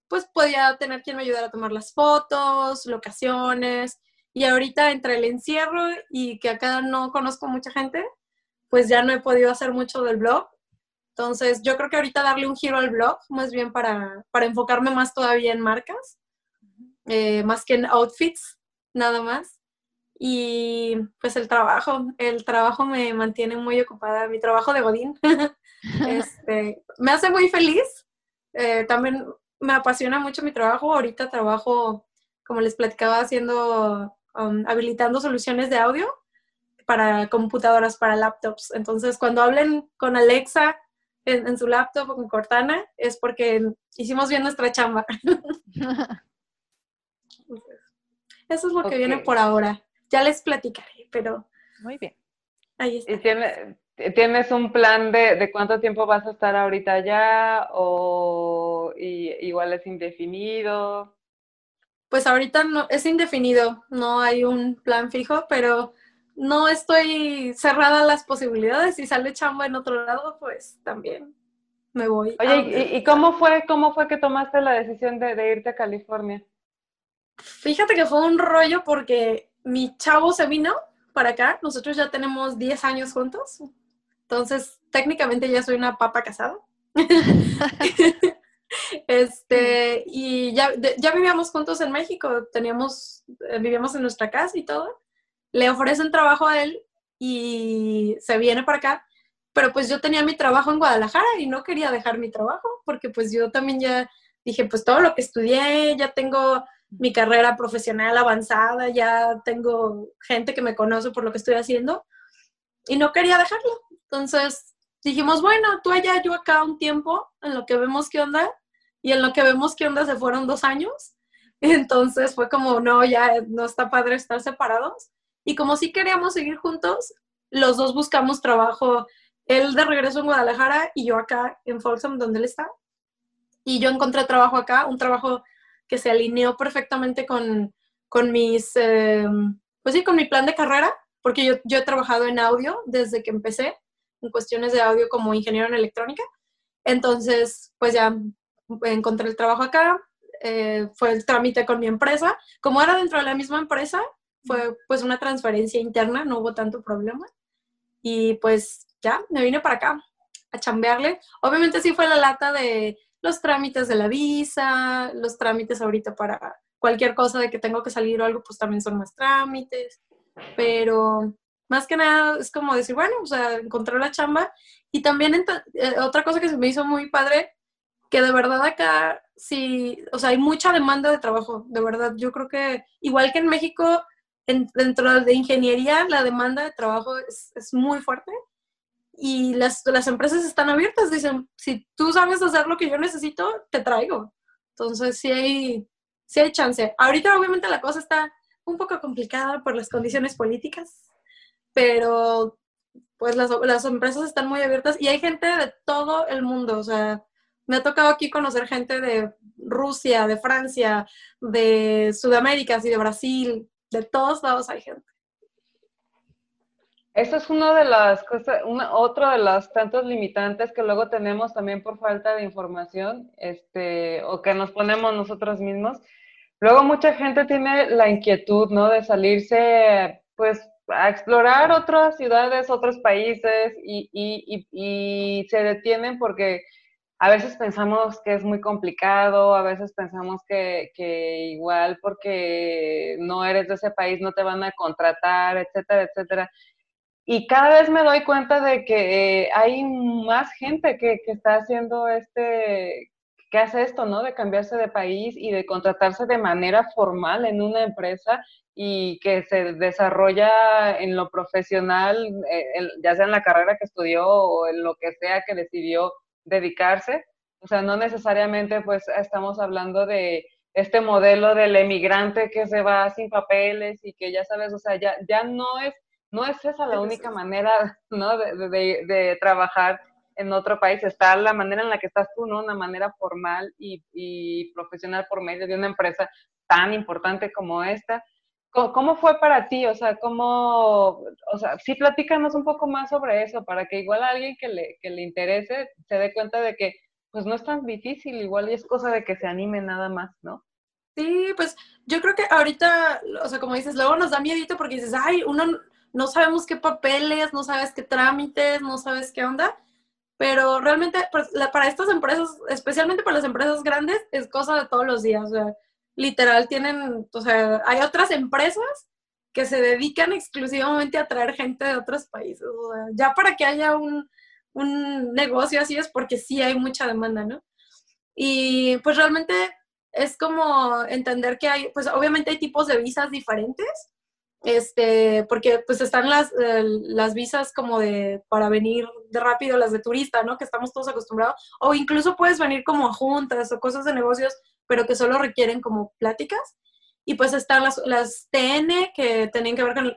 pues podía tener quien me ayudara a tomar las fotos, locaciones, y ahorita entre el encierro y que acá no conozco mucha gente, pues ya no he podido hacer mucho del blog. Entonces, yo creo que ahorita darle un giro al blog, más bien para, para enfocarme más todavía en marcas eh, más que en outfits, nada más. Y pues el trabajo, el trabajo me mantiene muy ocupada, mi trabajo de Godín. este, me hace muy feliz. Eh, también me apasiona mucho mi trabajo. Ahorita trabajo, como les platicaba, haciendo, um, habilitando soluciones de audio para computadoras, para laptops. Entonces, cuando hablen con Alexa en, en su laptop o con Cortana, es porque hicimos bien nuestra chamba. Eso es lo que viene por ahora. Ya les platicaré, pero... Muy bien. Ahí está. ¿Y tienes un plan de, cuánto tiempo vas a estar ahorita allá o igual es indefinido? Pues ahorita no, es indefinido, no hay un plan fijo, pero no estoy cerrada a las posibilidades. Si sale chamba en otro lado, pues también me voy. Oye, ¿y, cómo fue, cómo fue que tomaste la decisión de irte a California? Fíjate que fue un rollo porque mi chavo se vino para acá, nosotros ya tenemos 10 años juntos, entonces técnicamente ya soy una papa casada. este, y ya, ya vivíamos juntos en México, teníamos, eh, vivíamos en nuestra casa y todo. Le ofrecen trabajo a él y se viene para acá, pero pues yo tenía mi trabajo en Guadalajara y no quería dejar mi trabajo porque pues yo también ya dije, pues todo lo que estudié, ya tengo mi carrera profesional avanzada, ya tengo gente que me conoce por lo que estoy haciendo y no quería dejarlo. Entonces dijimos, bueno, tú allá, yo acá un tiempo en lo que vemos qué onda y en lo que vemos qué onda se fueron dos años. Entonces fue como, no, ya no está padre estar separados. Y como sí queríamos seguir juntos, los dos buscamos trabajo, él de regreso en Guadalajara y yo acá en Folsom, donde él está. Y yo encontré trabajo acá, un trabajo que se alineó perfectamente con, con mis, eh, pues sí, con mi plan de carrera, porque yo, yo he trabajado en audio desde que empecé, en cuestiones de audio como ingeniero en electrónica. Entonces, pues ya encontré el trabajo acá, eh, fue el trámite con mi empresa. Como era dentro de la misma empresa, fue pues una transferencia interna, no hubo tanto problema. Y pues ya, me vine para acá a chambearle. Obviamente sí fue la lata de los trámites de la visa, los trámites ahorita para cualquier cosa de que tengo que salir o algo, pues también son más trámites, pero más que nada es como decir, bueno, o sea, encontrar la chamba. Y también eh, otra cosa que se me hizo muy padre, que de verdad acá sí, o sea, hay mucha demanda de trabajo, de verdad. Yo creo que igual que en México, dentro de ingeniería, la demanda de trabajo es muy fuerte y las, las, empresas están abiertas. Dicen, si tú sabes hacer lo que yo necesito, te traigo. Entonces, sí hay, sí hay chance. Ahorita, obviamente, la cosa está un poco complicada por las condiciones políticas, pero pues las, las empresas están muy abiertas y hay gente de todo el mundo. O sea, me ha tocado aquí conocer gente de Rusia, de Francia, de Sudamérica, y de Brasil, de todos lados hay gente. Eso es uno de las cosas, otro de los tantos limitantes que luego tenemos también por falta de información, este, o que nos ponemos nosotros mismos. Luego mucha gente tiene la inquietud, ¿no? De salirse, pues, a explorar otras ciudades, otros países y, y, y se detienen porque a veces pensamos que es muy complicado, a veces pensamos que, igual porque no eres de ese país no te van a contratar, etcétera, etcétera. Y cada vez me doy cuenta de que hay más gente que, que está haciendo este, que hace esto, ¿no? De cambiarse de país y de contratarse de manera formal en una empresa y que se desarrolla en lo profesional, eh, ya sea en la carrera que estudió o en lo que sea que decidió dedicarse. O sea, no necesariamente pues estamos hablando de este modelo del emigrante que se va sin papeles y que ya sabes, o sea, ya, ya no es no es esa la única manera, ¿no? De, de, de, trabajar en otro país. Está la manera en la que estás tú, ¿no? Una manera formal y, y profesional por medio de una empresa tan importante como esta. ¿Cómo, fue para ti? O sea, ¿cómo, o sea, sí platícanos un poco más sobre eso para que igual a alguien que le, que le interese se dé cuenta de que pues no es tan difícil, igual y es cosa de que se anime nada más, ¿no? Sí, pues yo creo que ahorita, o sea, como dices, luego nos da miedito porque dices, ay, uno no sabemos qué papeles, no sabes qué trámites, no sabes qué onda, pero realmente pues, para estas empresas, especialmente para las empresas grandes, es cosa de todos los días, o literal tienen, o sea, hay otras empresas que se dedican exclusivamente a traer gente de otros países. Ya para que haya un, un negocio así es porque sí hay mucha demanda, ¿no? Y pues realmente es como entender que hay, pues obviamente hay tipos de visas diferentes, este, porque pues están las, las visas como de, para venir de rápido, las de turista, ¿no? Que estamos todos acostumbrados, o incluso puedes venir como a juntas o cosas de negocios pero que solo requieren como pláticas. Y pues están las, las TN que tienen que ver con,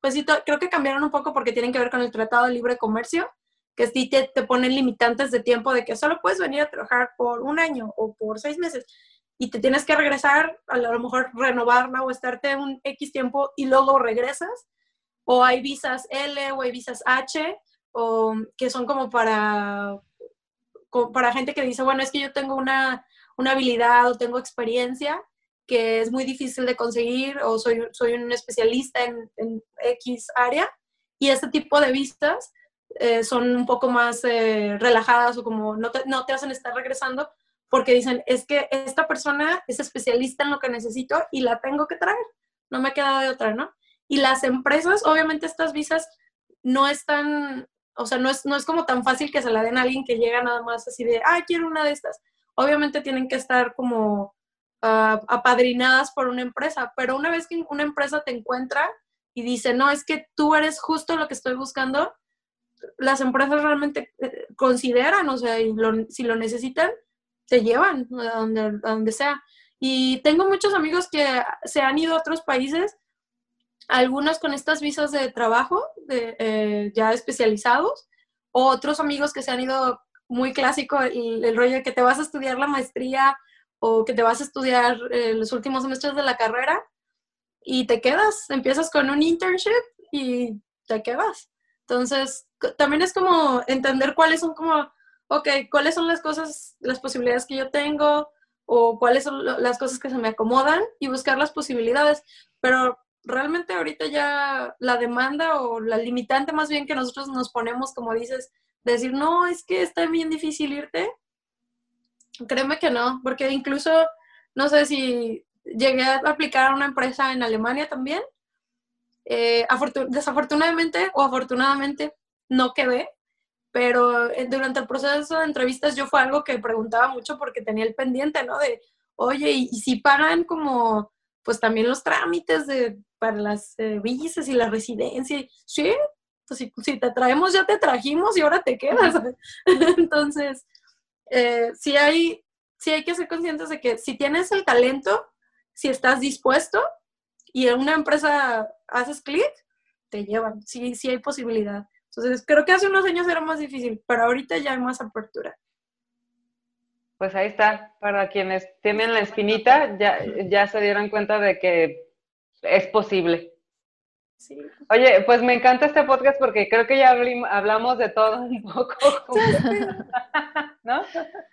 pues sí, creo que cambiaron un poco porque tienen que ver con el Tratado de Libre Comercio, que sí te, te ponen limitantes de tiempo de que solo puedes venir a trabajar por un año o por seis meses y te tienes que regresar, a lo mejor renovarla o estarte un X tiempo y luego regresas. O hay visas L o hay visas H, o que son como para, para gente que dice, bueno, es que yo tengo una una habilidad o tengo experiencia que es muy difícil de conseguir o soy, soy un especialista en, en X área y este tipo de vistas eh, son un poco más eh, relajadas o como no te, no te hacen estar regresando porque dicen, es que esta persona es especialista en lo que necesito y la tengo que traer, no me queda de otra, ¿no? Y las empresas, obviamente estas visas no están, o sea, no es, no es como tan fácil que se la den a alguien que llega nada más así de, ah, quiero una de estas obviamente tienen que estar como uh, apadrinadas por una empresa, pero una vez que una empresa te encuentra y dice, no, es que tú eres justo lo que estoy buscando, las empresas realmente eh, consideran, o sea, y si lo necesitan, te llevan a donde, donde sea. Y tengo muchos amigos que se han ido a otros países, algunos con estas visas de trabajo de, eh, ya especializados, otros amigos que se han ido muy clásico el, el, rollo de que te vas a estudiar la maestría o que te vas a estudiar eh, los últimos semestres de la carrera y te quedas, empiezas con un internship y te quedas. Entonces, también es como entender cuáles son como, ok, cuáles son las cosas, las posibilidades que yo tengo o cuáles son las cosas que se me acomodan y buscar las posibilidades. Pero realmente ahorita ya la demanda o la limitante más bien que nosotros nos ponemos, como dices, decir, no, es que está bien difícil irte. Créeme que no, porque incluso, no sé si llegué a aplicar a una empresa en Alemania también. Eh, desafortunadamente o afortunadamente no quedé, pero eh, durante el proceso de entrevistas yo fue algo que preguntaba mucho porque tenía el pendiente, ¿no? De, oye, ¿y, si pagan como, pues también los trámites de, para las eh, visas y la residencia? Sí, pues si, si, te traemos, ya te trajimos y ahora te quedas. Entonces, eh, sí, hay, sí hay que ser conscientes de que si tienes el talento, si estás dispuesto y en una empresa haces clic, te llevan. Sí, sí hay posibilidad. Entonces, creo que hace unos años era más difícil, pero ahorita ya hay más apertura. Pues ahí está, para quienes tienen la espinita, ya, ya se dieron cuenta de que es posible. Sí. Oye, pues me encanta este podcast porque creo que ya hablamos de todo un poco. ¿No?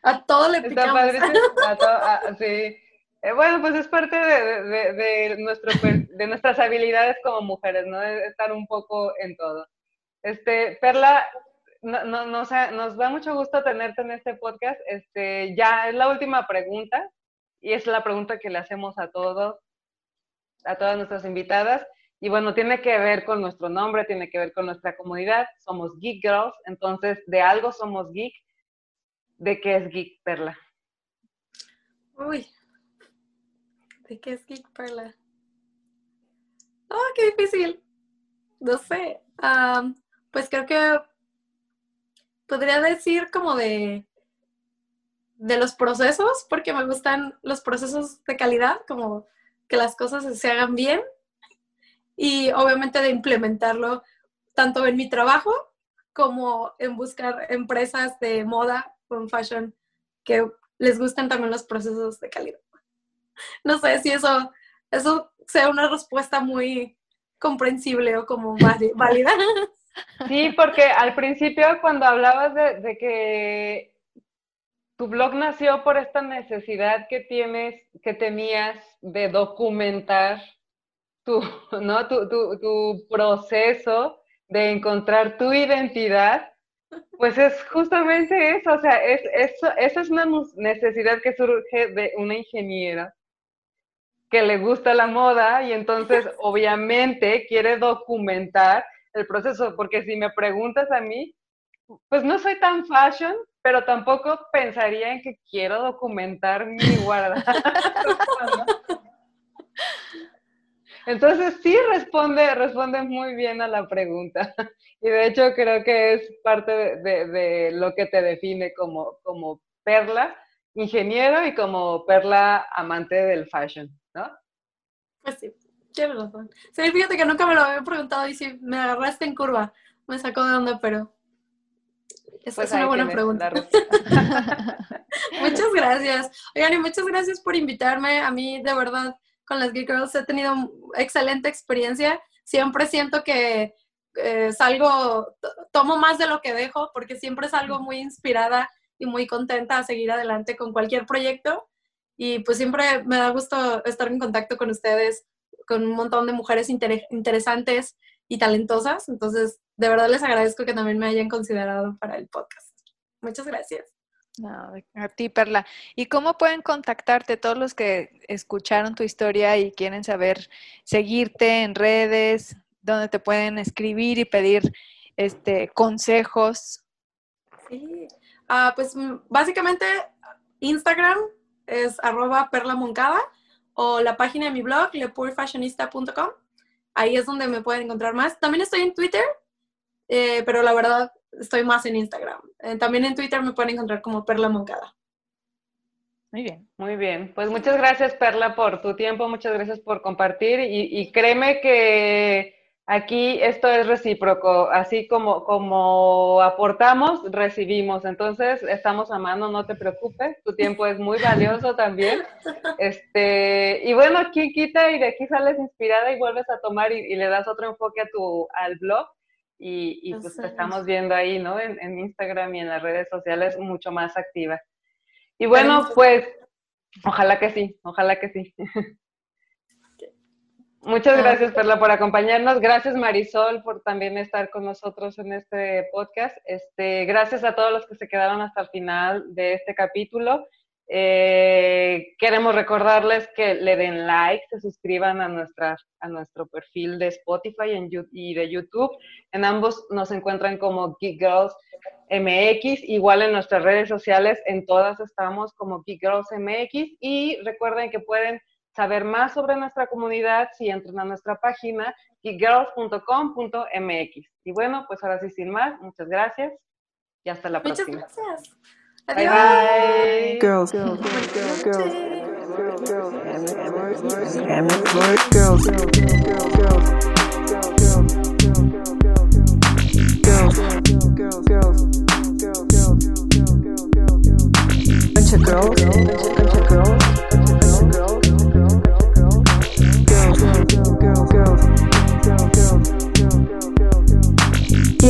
A todo le picamos. sí. Eh, bueno, pues es parte de, de, nuestro, de nuestras habilidades como mujeres, ¿no? Estar un poco en todo. Este, Perla, no, no, nos da mucho gusto tenerte en este podcast. Este, ya es la última pregunta y es la pregunta que le hacemos a todos, a todas nuestras invitadas. Y bueno, tiene que ver con nuestro nombre, tiene que ver con nuestra comunidad. Somos Geek Girls, entonces de algo somos geek. ¿De qué es Geek Perla? Uy, ¿De qué es Geek Perla? ¡Oh, qué difícil! No sé. Pues creo que podría decir como de, de los procesos, porque me gustan los procesos de calidad, como que las cosas se hagan bien y obviamente de implementarlo tanto en mi trabajo como en buscar empresas de moda con fashion que les gusten también los procesos de calidad. no sé si eso, eso sea una respuesta muy comprensible o como válida. Sí, porque al principio cuando hablabas de, que tu blog nació por esta necesidad que tienes, que tenías de documentar tu, ¿no? tu, tu, proceso de encontrar tu identidad, pues es justamente eso, o sea, es, eso, esa es una necesidad que surge de una ingeniera que le gusta la moda y entonces obviamente quiere documentar el proceso, porque si me preguntas a mí, pues no soy tan fashion, pero tampoco pensaría en que quiero documentar mi guarda. Entonces sí responde, responde muy bien a la pregunta. Y de hecho creo que es parte de, de lo que te define como, como perla, ingeniero y como perla amante del fashion. ¿no? Pues sí, tienes razón. Sí, fíjate que nunca me lo había preguntado y si me agarraste en curva, me sacó de onda, pero esa pues es una buena pregunta. muchas gracias. Oigan, y muchas gracias por invitarme. A mí, de verdad, con las Geek Girls he tenido excelente experiencia. Siempre siento que eh, salgo, tomo más de lo que dejo, porque siempre salgo muy inspirada y muy contenta a seguir adelante con cualquier proyecto. Y pues siempre me da gusto estar en contacto con ustedes, con un montón de mujeres interesantes y talentosas. Entonces, de verdad les agradezco que también me hayan considerado para el podcast. Muchas gracias. a ti, Perla. ¿Y cómo pueden contactarte todos los que escucharon tu historia y quieren saber, seguirte en redes, dónde te pueden escribir y pedir este, consejos? Sí, ah, pues mm, básicamente Instagram, es arroba perlamoncada o la página de mi blog, lepourfashionista.com. Ahí es donde me pueden encontrar más. También estoy en Twitter, eh, pero la verdad estoy más en Instagram. Eh, también en Twitter me pueden encontrar como Perla Moncada. Muy bien, muy bien. Pues muchas gracias, Perla, por tu tiempo, muchas gracias por compartir y créeme que Aquí esto es recíproco, así como, como aportamos, recibimos. Entonces, estamos a mano, no te preocupes, tu tiempo es muy valioso también. Este, y bueno, aquí quita y de aquí sales inspirada y vuelves a tomar y, le das otro enfoque a tu, al blog. Y, y pues te estamos viendo ahí, ¿no? En, en, Instagram y en las redes sociales mucho más activas. Y bueno, pues, ojalá que sí, ojalá que sí. Muchas gracias, Perla, por acompañarnos. Gracias, Marisol, por también estar con nosotros en este podcast. Este, gracias a todos los que se quedaron hasta el final de este capítulo. Eh, queremos recordarles que le den like, se suscriban a, nuestra, a nuestro perfil de Spotify y de YouTube. En ambos nos encuentran como Geek Girls MX, igual en nuestras redes sociales, en todas estamos como Geek Girls MX. Y recuerden que pueden saber más sobre nuestra comunidad si entran a nuestra página geekgirls.com.mx. Y bueno, pues ahora sí, sin más, muchas gracias y hasta la próxima. Muchas gracias. Bye bye. Girls, girls, girls, girls,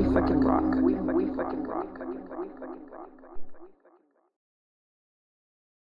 fucking rock. We fucking rock.